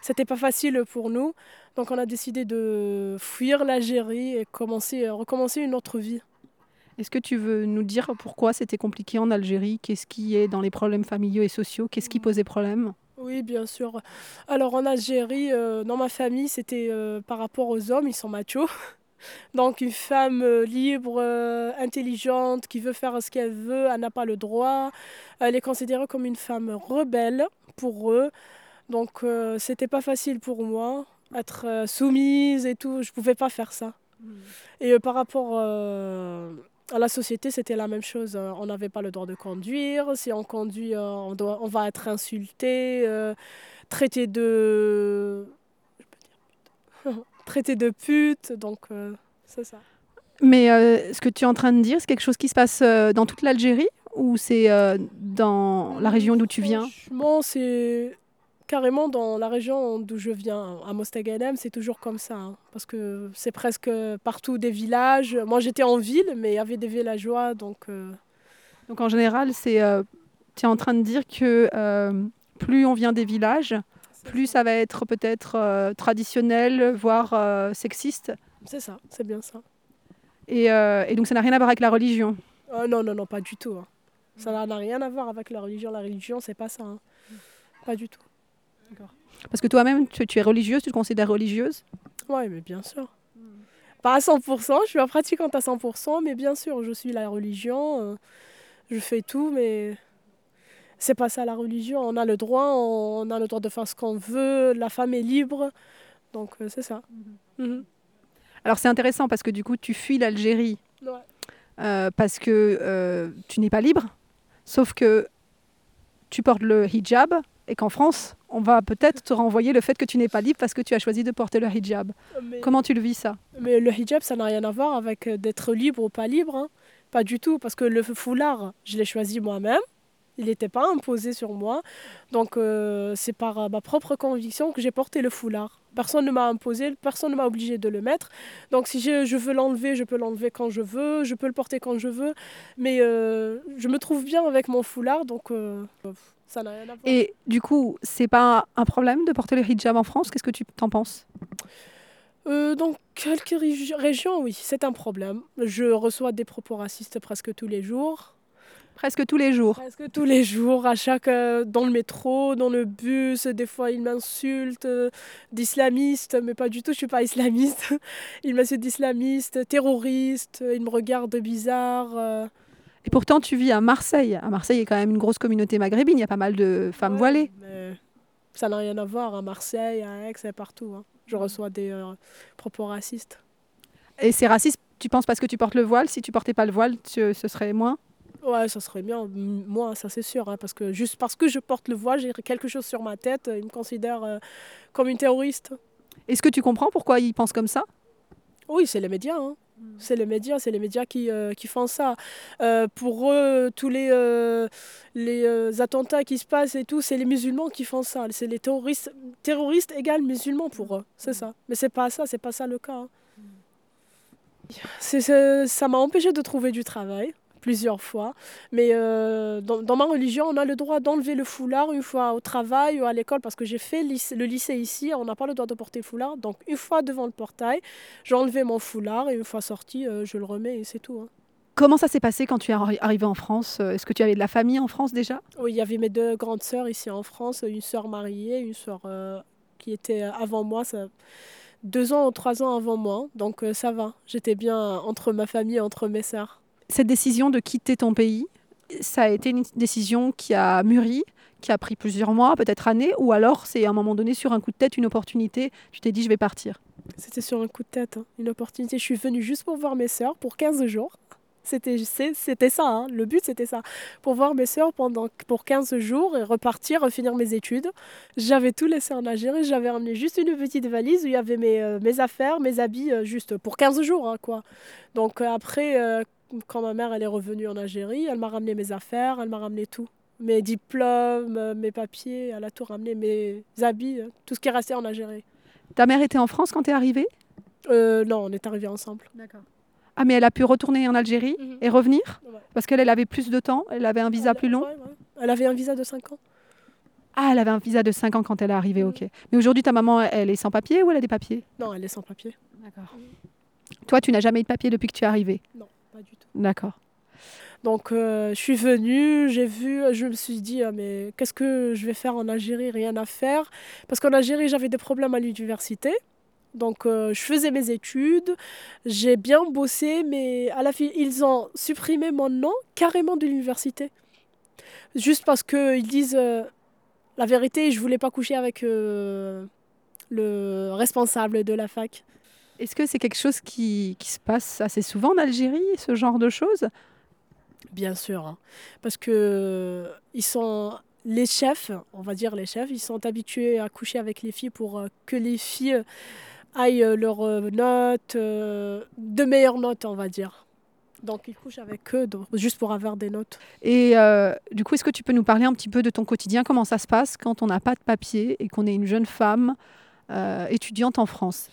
N: c'était pas facile pour nous. Donc on a décidé de fuir l'Algérie et commencer, recommencer une autre vie.
F: Est-ce que tu veux nous dire pourquoi c'était compliqué en Algérie? Qu'est-ce qui est dans les problèmes familiaux et sociaux? Qu'est-ce qui posait problème?
N: Oui, bien sûr. Alors en Algérie, euh, dans ma famille, c'était euh, par rapport aux hommes, ils sont machos. Donc une femme euh, libre, euh, intelligente, qui veut faire ce qu'elle veut, elle n'a pas le droit. Elle est considérée comme une femme rebelle pour eux. Donc euh, c'était pas facile pour moi, être soumise et tout, je pouvais pas faire ça. Et euh, par rapport à la société, c'était la même chose. Euh, On n'avait pas le droit de conduire. Si on conduit, euh, on, doit, on va être insulté, euh, traité de. je peux dire pute. traité de pute. Donc, euh, c'est ça.
F: Mais euh, ce que tu es en train de dire, c'est quelque chose qui se passe dans toute l'Algérie ou c'est dans la région d'où tu viens?
N: Franchement, c'est carrément dans la région d'où je viens, à Mostaganem, c'est toujours comme ça. hein, parce que c'est presque partout des villages. Moi, j'étais en ville, mais il y avait des villageois, donc. euh,
F: Donc en général, c'est euh, tu es en train de dire que euh, plus on vient des villages, plus ça va être peut-être traditionnel, voire sexiste.
N: C'est ça, c'est bien ça.
F: Et, et donc ça n'a rien à voir avec la religion.
N: Oh, non, non, non, pas du tout. hein. Ça n'a- n'a rien à voir avec la religion. La religion, c'est pas ça. hein. Pas du tout.
F: Parce que toi-même, tu, tu es religieuse, tu te considères religieuse?
N: Oui, mais bien sûr. Pas à 100%, je suis pas pratiquante à 100%, mais bien sûr, je suis la religion. euh, je fais tout, mais c'est pas ça la religion. On a le droit, on a le droit de faire ce qu'on veut. La femme est libre. Donc, euh, c'est ça. Mhm.
F: Alors c'est intéressant parce que du coup, tu fuis l'Algérie
N: Ouais.
F: euh, parce que tu n'es pas libre, sauf que tu portes le hijab et qu'en France, on va peut-être te renvoyer le fait que tu n'es pas libre parce que tu as choisi de porter le hijab.
N: Mais-
F: Comment tu le vis ça?
N: Mais le hijab, ça n'a rien à voir avec euh, d'être libre ou pas libre. hein. Pas du tout, parce que le foulard, je l'ai choisi moi-même. Il n'était pas imposé sur moi. Donc euh, c'est par euh, ma propre conviction que j'ai porté le foulard. Personne ne m'a imposé, personne ne m'a obligé de le mettre. Donc si je, je veux l'enlever, je peux l'enlever quand je veux, je peux le porter quand je veux. Mais euh, je me trouve bien avec mon foulard, donc euh, ça n'a rien à voir.
F: Et du coup, c'est pas un problème de porter le hijab en France? Qu'est-ce que tu t'en penses?
N: Euh, dans quelques régi- régions, oui, c'est un problème. Je reçois des propos racistes presque tous les jours.
F: Presque tous les jours.
N: Presque tous les jours, à chaque, euh, dans le métro, dans le bus, des fois ils m'insultent euh, d'islamistes, mais pas du tout, je suis pas islamiste. Ils m'insultent d'islamistes, terroristes, ils me regardent bizarre. Euh.
F: Et pourtant, tu vis à Marseille. À Marseille, il y a quand même une grosse communauté maghrébine. Il y a pas mal de femmes voilées.
N: Mais ça n'a rien à voir à Marseille, à Aix et partout. hein. Je reçois des euh, propos racistes.
F: Et c'est raciste, tu penses parce que tu portes le voile? Si tu portais pas le voile, tu- ce serait moins?
N: Ouais, ça serait bien. Moi, ça c'est sûr. hein, parce que juste parce que je porte le voile, j'ai quelque chose sur ma tête, ils me considèrent euh, comme une terroriste.
F: Est-ce que tu comprends pourquoi ils pensent comme ça?
N: Oui, c'est les médias. hein. C'est les médias, c'est les médias qui, euh, qui font ça. Euh, pour eux, tous les, euh, les attentats qui se passent et tout, c'est les musulmans qui font ça. C'est les terroristes, terroristes égale musulmans pour eux. C'est ça. Mais c'est pas ça, c'est pas ça le cas. hein. C'est- ça m'a empêché de trouver du travail plusieurs fois. Mais euh, dans, dans ma religion, on a le droit d'enlever le foulard une fois au travail ou à l'école parce que j'ai fait lycée- le lycée ici, on n'a pas le droit de porter le foulard. Donc une fois devant le portail, j'ai enlevé mon foulard et une fois sorti, euh, je le remets et c'est tout. hein.
F: Comment ça s'est passé quand tu es arri- arrivé en France? Euh, Est-ce que tu avais de la famille en France déjà?
N: Oui, il y avait mes deux grandes sœurs ici en France, une sœur mariée, une sœur euh, qui était avant moi, ça- deux ans ou trois ans avant moi. Donc euh, ça va, j'étais bien entre ma famille et entre mes sœurs.
F: Cette décision de quitter ton pays, ça a été une décision qui a mûri, qui a pris plusieurs mois, peut-être années, ou alors c'est à un moment donné, sur un coup de tête, une opportunité, tu t'es dit je vais partir?
N: C'était sur un coup de tête, hein, une opportunité. Je suis venue juste pour voir mes sœurs pour 15 jours. C'était c'était ça, hein, le but c'était ça. Pour voir mes sœurs pendant, pour 15 jours et repartir, finir mes études. J'avais tout laissé en Algérie, j'avais ramené juste une petite valise où il y avait mes, euh, mes affaires, mes habits, euh, juste pour 15 jours. hein, quoi. Donc euh, après, quand ma mère elle est revenue en Algérie, elle m'a ramené mes affaires, elle m'a ramené tout. Mes diplômes, euh, mes papiers, elle a tout ramené, mes habits, euh, tout ce qui est resté en Algérie.
F: Ta mère était en France quand tu es arrivée?
N: Euh, non, on est arrivés ensemble.
F: D'accord. Ah mais elle a pu retourner en Algérie et revenir?
N: Ouais.
F: Parce qu'elle elle avait plus de temps, elle avait un visa plus long?
N: Elle avait un visa de 5 ans.
F: Ah, elle avait un visa de 5 ans quand elle est arrivée, ok. Mais aujourd'hui, ta maman, elle est sans papier ou elle a des papiers?
N: Non, elle est sans papier.
F: D'accord. Toi, tu n'as jamais eu de papier depuis que tu es arrivée?
N: Non.
F: D'accord.
N: Donc euh, je suis venue, j'ai vu, je me suis dit, ah, mais qu'est-ce que je vais faire en Algérie? Rien à faire. Parce qu'en Algérie, j'avais des problèmes à l'université. Donc euh, je faisais mes études, j'ai bien bossé, mais à la fin, ils ont supprimé mon nom carrément de l'université. Juste parce qu'ils disent euh, la vérité, je voulais pas coucher avec le responsable de la fac.
F: Est-ce que c'est quelque chose qui, qui se passe assez souvent en Algérie, ce genre de choses?
N: Bien sûr, hein. parce que ils sont les chefs, on va dire les chefs, ils sont habitués à coucher avec les filles pour euh, que les filles aillent euh, leurs euh, notes, euh, de meilleures notes, on va dire. Donc ils couchent avec eux donc, juste pour avoir des notes.
F: Et euh, du coup, est-ce que tu peux nous parler un petit peu de ton quotidien? Comment ça se passe quand on n'a pas de papier et qu'on est une jeune femme euh, étudiante en France?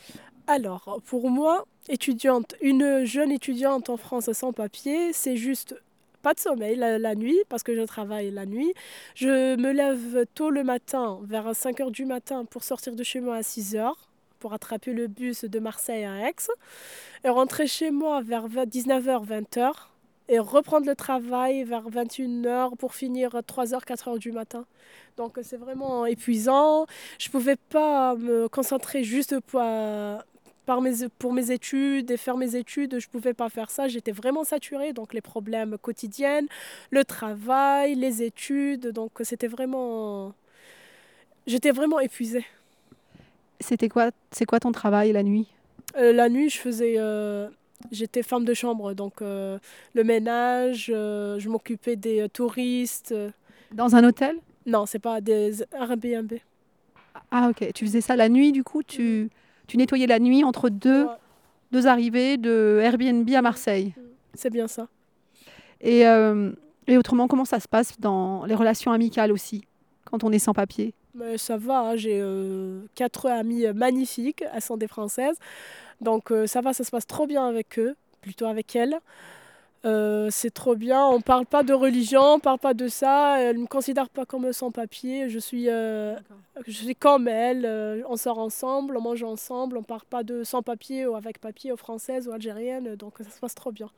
N: Alors, pour moi, étudiante, une jeune étudiante en France sans papier, c'est juste pas de sommeil la, nuit, parce que je travaille la nuit. Je me lève tôt le matin, vers 5 h du matin, pour sortir de chez moi à 6 h, pour attraper le bus de Marseille à Aix, et rentrer chez moi vers 19h, 20h, et reprendre le travail vers 21h pour finir 3h, 4h du matin. Donc c'est vraiment épuisant. Je ne pouvais pas me concentrer juste pour, euh, par mes, pour mes études et faire mes études. Je ne pouvais pas faire ça. J'étais vraiment saturée. Donc les problèmes quotidiens, le travail, les études. Donc c'était vraiment... J'étais vraiment épuisée.
F: C'était quoi C'est quoi ton travail la nuit?
N: Euh, la nuit, je faisais... euh, J'étais femme de chambre, donc euh, le ménage, je m'occupais des touristes.
F: Dans un hôtel?
N: Non, c'est pas des Airbnb.
F: Ah ok, tu faisais ça la nuit du coup? Tu, tu nettoyais la nuit entre deux, deux arrivées de Airbnb à Marseille.
N: C'est bien ça.
F: Et, euh, et autrement, comment ça se passe dans les relations amicales aussi, quand on est sans papier?
N: Mais ça va, hein, j'ai euh, quatre amis euh, magnifiques, elles sont des Françaises. Donc euh, ça va, ça se passe trop bien avec eux, plutôt avec elles. Euh, c'est trop bien, on parle pas de religion, on parle pas de ça, elles ne me considèrent pas comme sans-papier, je suis, euh, je suis comme elles, euh, on sort ensemble, on mange ensemble, on parle pas de sans-papier ou avec papier aux françaises ou algériennes, donc ça se passe trop bien.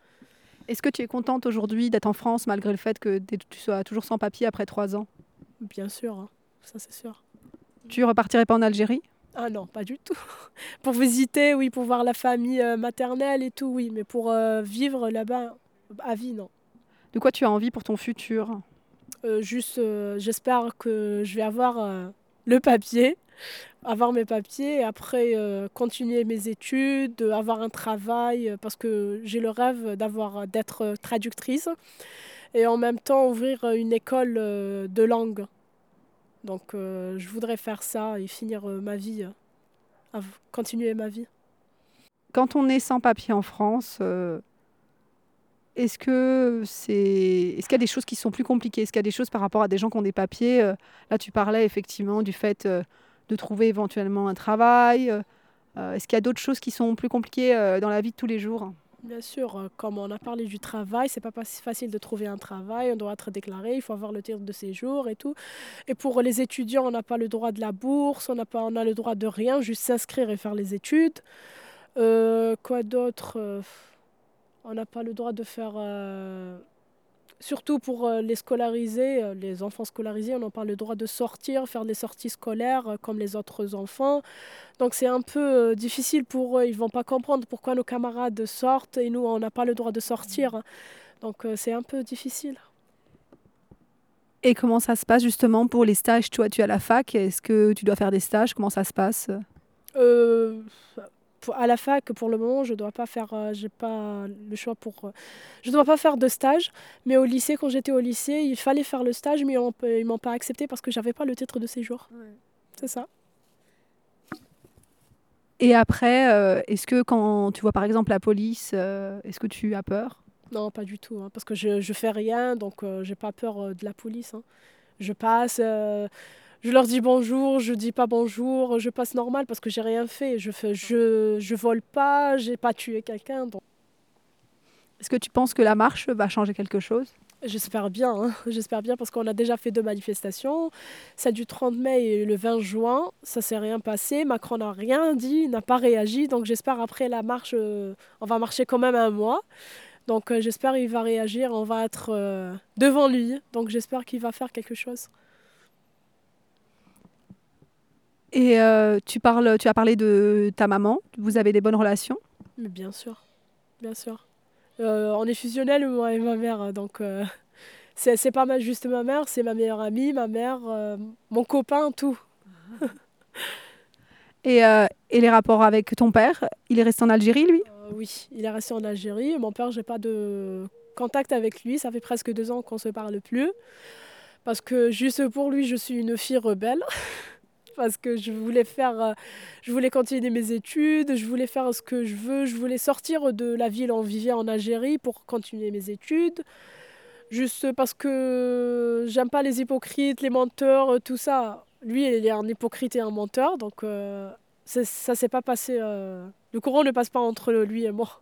F: Est-ce que tu es contente aujourd'hui d'être en France malgré le fait que tu sois toujours sans papier après trois ans?
N: Bien sûr, hein, ça c'est sûr.
F: Tu repartirais pas en Algérie?
N: Ah non, pas du tout. pour visiter, oui, pour voir la famille maternelle et tout, oui, mais pour euh, vivre là-bas, à vie, non.
F: De quoi tu as envie pour ton futur?
N: Euh, juste, euh, j'espère que je vais avoir euh, le papier, avoir mes papiers et après continuer mes études, avoir un travail, parce que j'ai le rêve d'avoir, d'être traductrice et en même temps ouvrir une école de langue. Donc je voudrais faire ça et finir ma vie, continuer ma vie.
F: Quand on est sans papier en France, est-ce que c'est, est-ce qu'il y a des choses qui sont plus compliquées? Est-ce qu'il y a des choses par rapport à des gens qui ont des papiers? Euh, Là, tu parlais effectivement du fait euh, de trouver éventuellement un travail. euh, est-ce qu'il y a d'autres choses qui sont plus compliquées dans la vie de tous les jours?
N: Bien sûr, comme on a parlé du travail, c'est pas facile de trouver un travail, on doit être déclaré, il faut avoir le titre de séjour et tout. Et pour les étudiants, on n'a pas le droit de la bourse, on n'a pas, le droit de rien, juste s'inscrire et faire les études. Quoi d'autre On n'a pas le droit de faire, euh, surtout pour euh, les scolarisés, euh, les enfants scolarisés, on n'a pas le droit de sortir, faire des sorties scolaires comme les autres enfants. Donc c'est un peu difficile pour eux. Ils vont pas comprendre pourquoi nos camarades sortent et nous, on n'a pas le droit de sortir. Donc c'est un peu difficile.
F: Et comment ça se passe justement pour les stages? Toi, tu es à la fac. Est-ce que tu dois faire des stages? Comment ça se passe?
N: Euh, pour- à la fac, pour le moment, je dois pas faire, euh, j'ai pas le choix pour, euh, je dois pas faire de stage. Mais au lycée, quand j'étais au lycée, il fallait faire le stage, mais ils m'ont- ils m'ont pas accepté parce que j'avais pas le titre de séjour. C'est ça.
F: Et après, euh, est-ce que quand tu vois par exemple la police, euh, est-ce que tu as peur?
N: Non, pas du tout, hein, parce que je, je fais rien, donc euh, j'ai pas peur euh, de la police. hein. Je passe, euh, je leur dis bonjour, je dis pas bonjour, je passe normal parce que j'ai rien fait. Je fais, je, je vole pas, j'ai pas tué quelqu'un. donc.
F: Est-ce que tu penses que la marche va changer quelque chose?
N: J'espère bien, hein, j'espère bien parce qu'on a déjà fait deux manifestations, celle du 30 mai et le 20 juin, ça s'est rien passé, Macron n'a rien dit, n'a pas réagi, donc j'espère après la marche, euh, on va marcher quand même un mois, donc euh, j'espère qu'il va réagir, on va être euh, devant lui, donc j'espère qu'il va faire quelque chose.
F: Et euh, tu, parles, tu as parlé de ta maman, vous avez des bonnes relations?
N: Mais bien sûr, bien sûr. Euh, on est fusionnels, moi et ma mère, donc euh, c'est c'est pas mal juste ma mère, c'est ma meilleure amie, ma mère, euh, mon copain, tout.
F: et, euh, et les rapports avec ton père Il est resté en Algérie, lui?
N: Oui, il est resté en Algérie. Mon père, j'ai pas de contact avec lui. Ça fait presque deux ans qu'on se parle plus. Parce que juste pour lui, je suis une fille rebelle. Parce que je voulais faire, euh, je voulais continuer mes études, je voulais faire ce que je veux, je voulais sortir de la ville où on vivait en Algérie pour continuer mes études. Juste parce que j'aime pas les hypocrites, les menteurs, euh, tout ça. Lui, il est un hypocrite et un menteur, donc euh, ça s'est pas passé. euh, Le courant ne passe pas entre lui et moi.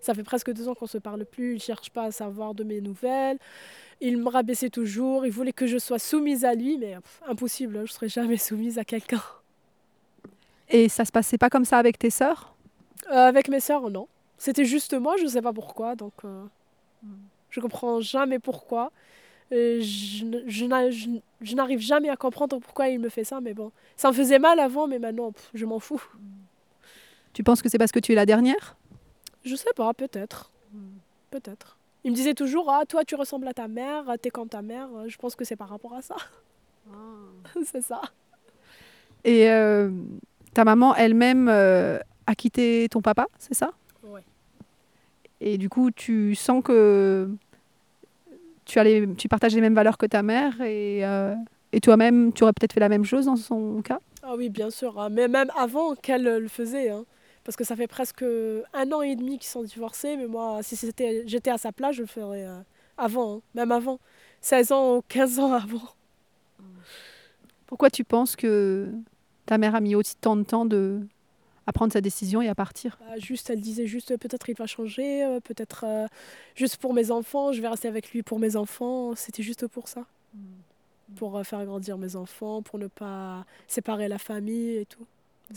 N: Ça fait presque deux ans qu'on se parle plus. Il cherche pas à savoir de mes nouvelles. Il me rabaissait toujours. Il voulait que je sois soumise à lui, mais pff, impossible. Je serai jamais soumise à quelqu'un.
F: Et ça se passait pas comme ça avec tes sœurs?
N: Euh, avec mes sœurs, non. C'était juste moi. Je sais pas pourquoi. Donc, euh, je comprends jamais pourquoi. Et je, n'arrive jamais à comprendre pourquoi il me fait ça, mais bon. Ça me faisait mal avant, mais maintenant, pff, je m'en fous.
F: Tu penses que c'est parce que tu es la dernière?
N: Je sais pas, peut-être. Peut-être. Il me disait toujours Ah, toi, tu ressembles à ta mère, t'es comme ta mère. Je pense que c'est par rapport à ça. c'est ça.
F: Et euh, ta maman elle-même euh, a quitté ton papa, c'est ça?
N: Ouais.
F: Et du coup, tu sens que tu, as les- tu partages les mêmes valeurs que ta mère et, euh, et toi-même, tu aurais peut-être fait la même chose dans son cas?
N: Ah oui, bien sûr. hein. Mais même avant qu'elle euh, le faisait. hein. Parce que ça fait presque un an et demi qu'ils sont divorcés. Mais moi, si c'était, j'étais à sa place, je le ferais euh, avant. hein. Même avant. 16 ans ou 15 ans avant.
F: Pourquoi tu penses que ta mère a mis autant de temps de... à prendre sa décision et à partir?
N: Bah, juste, elle disait juste peut-être il va changer, euh, peut-être euh, juste pour mes enfants, je vais rester avec lui pour mes enfants. C'était juste pour ça. Pour euh, faire grandir mes enfants, pour ne pas séparer la famille et tout.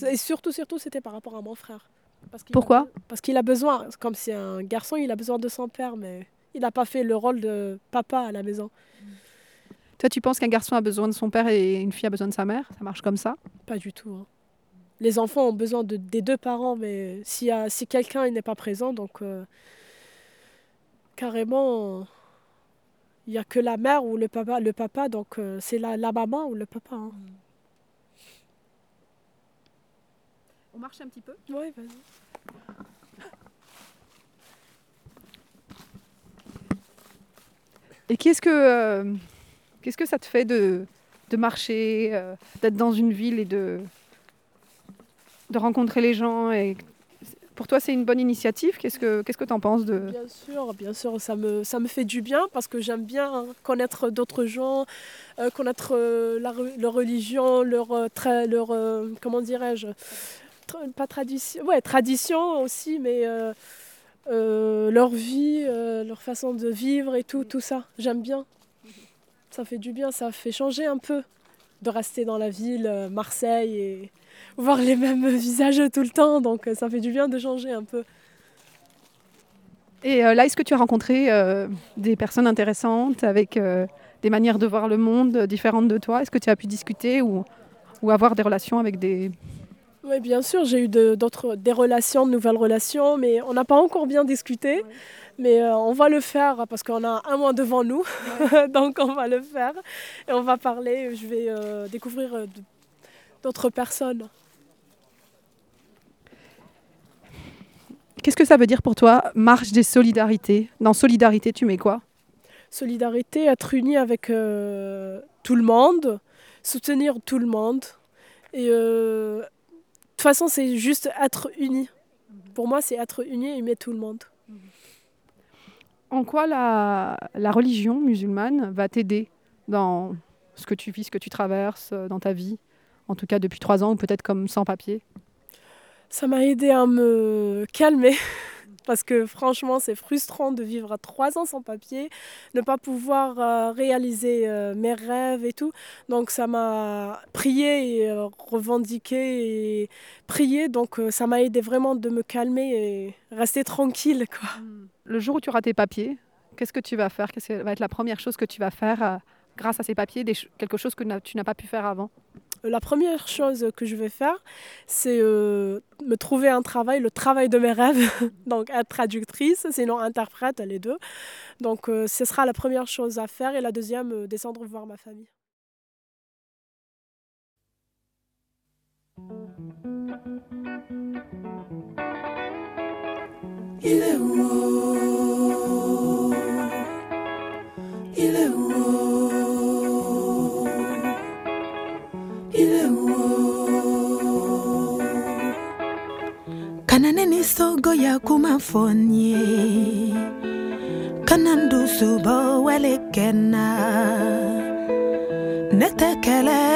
N: Et surtout, surtout, c'était par rapport à mon frère. Parce a-
F: Pourquoi
N: Parce qu'il a besoin, comme c'est un garçon, il a besoin de son père, mais il n'a pas fait le rôle de papa à la maison.
F: Toi, tu penses qu'un garçon a besoin de son père et une fille a besoin de sa mère? Ça marche comme ça?
N: Pas du tout. hein. Les enfants ont besoin de, des deux parents, mais s'il y a- si quelqu'un il n'est pas présent, donc euh, carrément, il n'y a que la mère ou le papa. Le papa donc euh, c'est la, la maman ou le papa. hein.
F: On marche un petit peu.
N: Oui, vas-y.
F: Et qu'est-ce que, euh, qu'est-ce que ça te fait de, de marcher, euh, d'être dans une ville et de, de rencontrer les gens et Pour toi, c'est une bonne initiative? Qu'est-ce que qu'est-ce que tu en penses de...
N: Bien sûr, bien sûr, ça me, ça me fait du bien parce que j'aime bien connaître d'autres gens, euh, connaître euh, la leur religion, leur, tra- leur euh, comment dirais-je, pas tradition, ouais, tradition aussi, mais euh, euh, leur vie, euh, leur façon de vivre et tout, tout ça, j'aime bien. Ça fait du bien, ça fait changer un peu de rester dans la ville, Marseille, et voir les mêmes visages tout le temps, donc ça fait du bien de changer un peu.
F: Et là, est-ce que tu as rencontré des personnes intéressantes avec des manières de voir le monde différentes de toi? Est-ce que tu as pu discuter ou, ou avoir des relations avec des...
N: Oui, bien sûr, j'ai eu de- d'autres, des relations, de nouvelles relations, mais on n'a pas encore bien discuté. Mais euh, on va le faire parce qu'on a un mois devant nous, donc on va le faire et on va parler. Je vais euh, découvrir euh, d'autres personnes.
F: Qu'est-ce que ça veut dire pour toi, marche des solidarités? Dans solidarité, tu mets quoi?
N: Solidarité, être uni avec euh, tout le monde, soutenir tout le monde. Et euh, toute façon, c'est juste être uni. Pour moi, c'est être uni et aimer tout le monde.
F: En quoi la, la religion musulmane va t'aider dans ce que tu vis, ce que tu traverses euh, dans ta vie En tout cas depuis trois ans ou peut-être comme sans papier?
N: Ça m'a aidé à me calmer parce que franchement c'est frustrant de vivre trois ans sans papier, ne pas pouvoir euh, réaliser euh, mes rêves et tout. Donc ça m'a prié et euh, revendiqué et prié. Donc ça m'a aidé vraiment de me calmer et rester tranquille. Quoi.
F: Le jour où tu auras tes papiers, qu'est-ce que tu vas faire? Qu'est-ce que va être la première chose que tu vas faire grâce à ces papiers, des quelque chose que tu n'as pas pu faire avant?
N: La première chose que je vais faire, c'est euh, me trouver un travail, le travail de mes rêves, donc être traductrice, sinon interprète, les deux. Donc euh, ce sera la première chose à faire et la deuxième, euh, descendre voir ma famille.
O: Il est où? Il est où?
J: masogo ya kumafonye kana ndusubo welikena. Netekele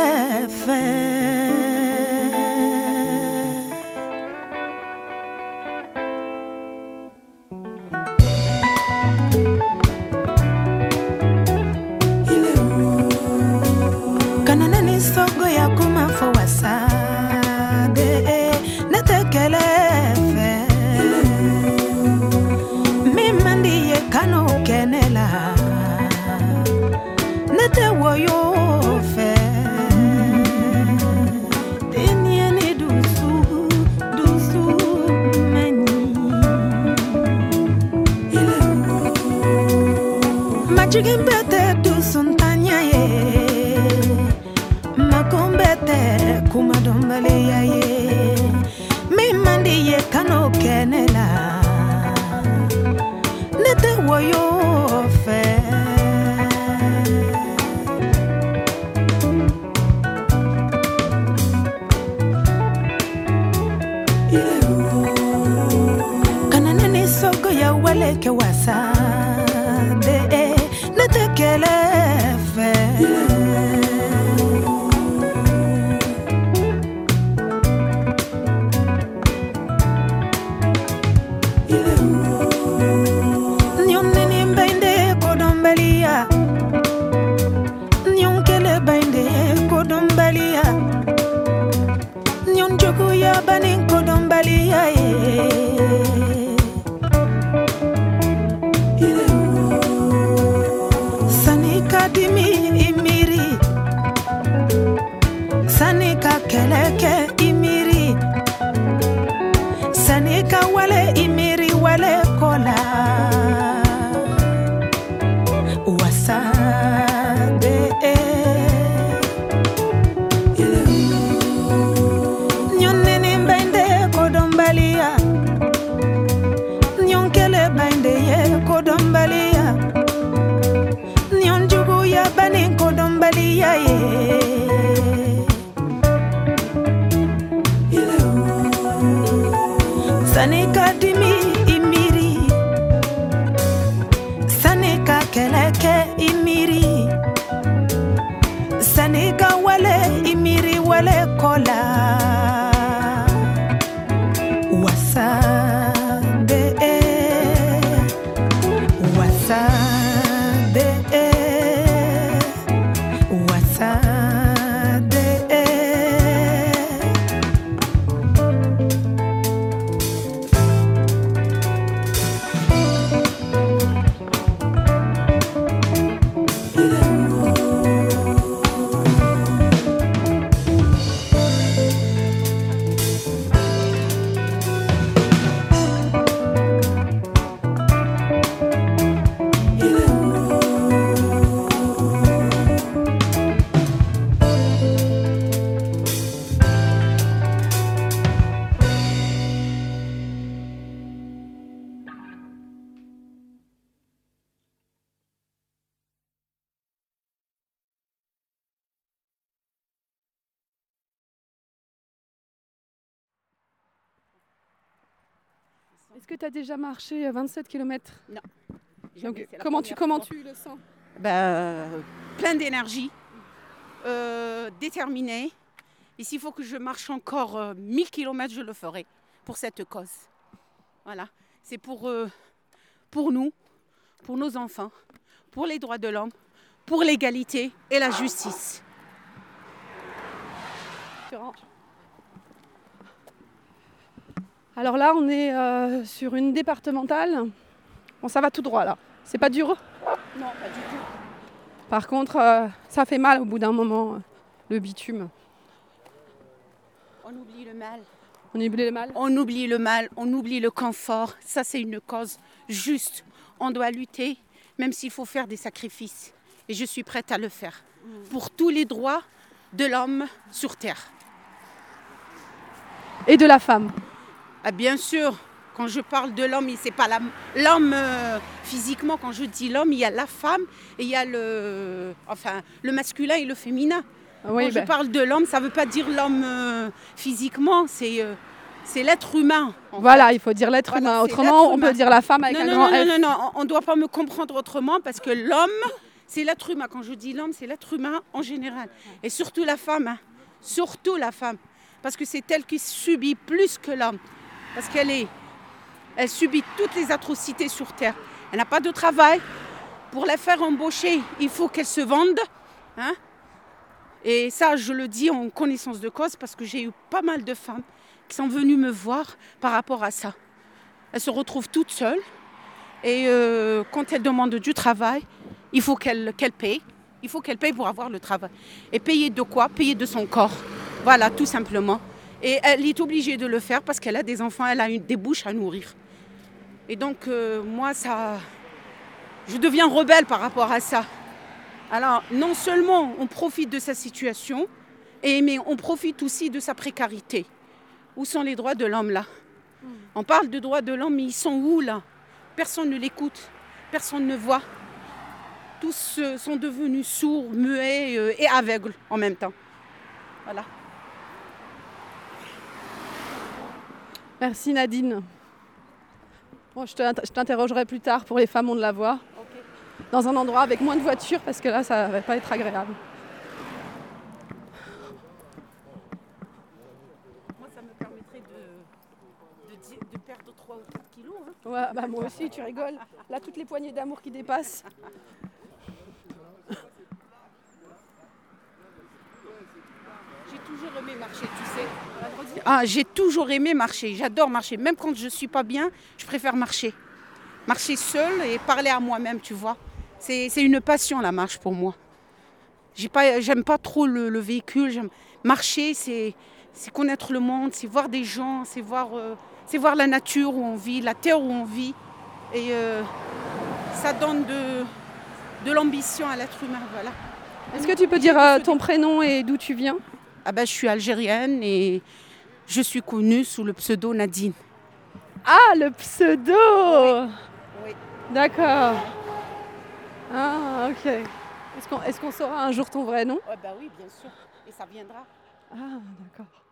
J: déjà marché 27 km
D: Non.
J: Donc, comment, tu, comment tu le sens?
D: Ben, euh, plein d'énergie, euh, déterminé. Et s'il faut que je marche encore euh, 1000 km, je le ferai pour cette cause. Voilà. C'est pour, euh, pour nous, pour nos enfants, pour les droits de l'homme, pour l'égalité et la justice.
J: Alors là, on est euh, sur une départementale. Bon, ça va tout droit là. C'est pas dur
D: Non, pas du tout.
J: Par contre, euh, ça fait mal au bout d'un moment, euh, le bitume.
D: On oublie le mal.
J: On oublie le mal?
D: On oublie le mal, on oublie le confort. Ça, c'est une cause juste. On doit lutter, même s'il faut faire des sacrifices. Et je suis prête à le faire. Pour tous les droits de l'homme sur Terre.
J: Et de la femme
D: Ah, bien sûr, quand je parle de l'homme, c'est pas l'homme euh, physiquement. Quand je dis l'homme, il y a la femme et il y a le, enfin, le masculin et le féminin.
J: Oui,
D: quand
J: ben.
D: je parle de l'homme, ça ne veut pas dire l'homme euh, physiquement, c'est euh, c'est l'être humain.
J: Voilà,
D: fait.
J: il faut dire l'être
D: Voilà,
J: humain. Autrement, on peut dire la femme avec
D: non,
J: un
D: non,
J: grand
D: non,
J: F.
D: Non, non, non, on ne doit pas me comprendre autrement parce que l'homme, c'est l'être humain. Quand je dis l'homme, c'est l'être humain en général. Et surtout la femme. hein. Surtout la femme. Parce que c'est elle qui subit plus que l'homme. Parce qu'elle est, elle subit toutes les atrocités sur Terre. Elle n'a pas de travail. Pour la faire embaucher, il faut qu'elle se vende. hein. Et ça, je le dis en connaissance de cause parce que j'ai eu pas mal de femmes qui sont venues me voir par rapport à ça. Elles se retrouvent toutes seules et euh, quand elles demandent du travail, il faut qu'elles qu'elles payent. Il faut qu'elles payent pour avoir le travail. Et payer de quoi? Payer de son corps. Voilà, tout simplement. Et elle est obligée de le faire parce qu'elle a des enfants, elle a une, des bouches à nourrir. Et donc, euh, moi, ça. Je deviens rebelle par rapport à ça. Alors, non seulement on profite de sa situation, et, mais on profite aussi de sa précarité. Où sont les droits de l'homme là? On parle de droits de l'homme, mais ils sont où là? Personne ne l'écoute, personne ne voit. Tous euh, sont devenus sourds, muets euh, et aveugles en même temps. Voilà.
J: Merci Nadine.
F: Bon, je te- je t'interrogerai plus tard pour les femmes ont de la voix. Dans un endroit avec moins de voitures parce que là, ça va pas être agréable.
P: Moi, ça me permettrait de, de, di- de perdre 3 ou 4 kilos. hein.
F: Ouais, bah moi aussi, tu rigoles. Là, toutes les poignées d'amour qui dépassent.
P: J'ai toujours aimé marcher, tu sais. Ah, j'ai toujours aimé marcher. J'adore marcher. Même quand je suis pas bien, je préfère marcher. Marcher seule et parler à moi-même, tu vois. C'est une passion la marche pour moi. J'ai pas, j'aime pas trop le, le véhicule. J'aime marcher, c'est connaître le monde, c'est voir des gens, c'est voir, euh, voir la nature où on vit, la terre où on vit. Et euh, ça donne de, de l'ambition à l'être humain, voilà.
F: Est-ce que tu peux dire euh, ton prénom et d'où tu viens?
P: Ah ben, je suis algérienne et je suis connue sous le pseudo Nadine.
F: Ah, le pseudo
P: Oui.
F: D'accord. Ah, ok. Est-ce qu'on saura un jour ton vrai nom?
P: Bah oui, bien sûr. Et ça viendra.
F: Ah, d'accord.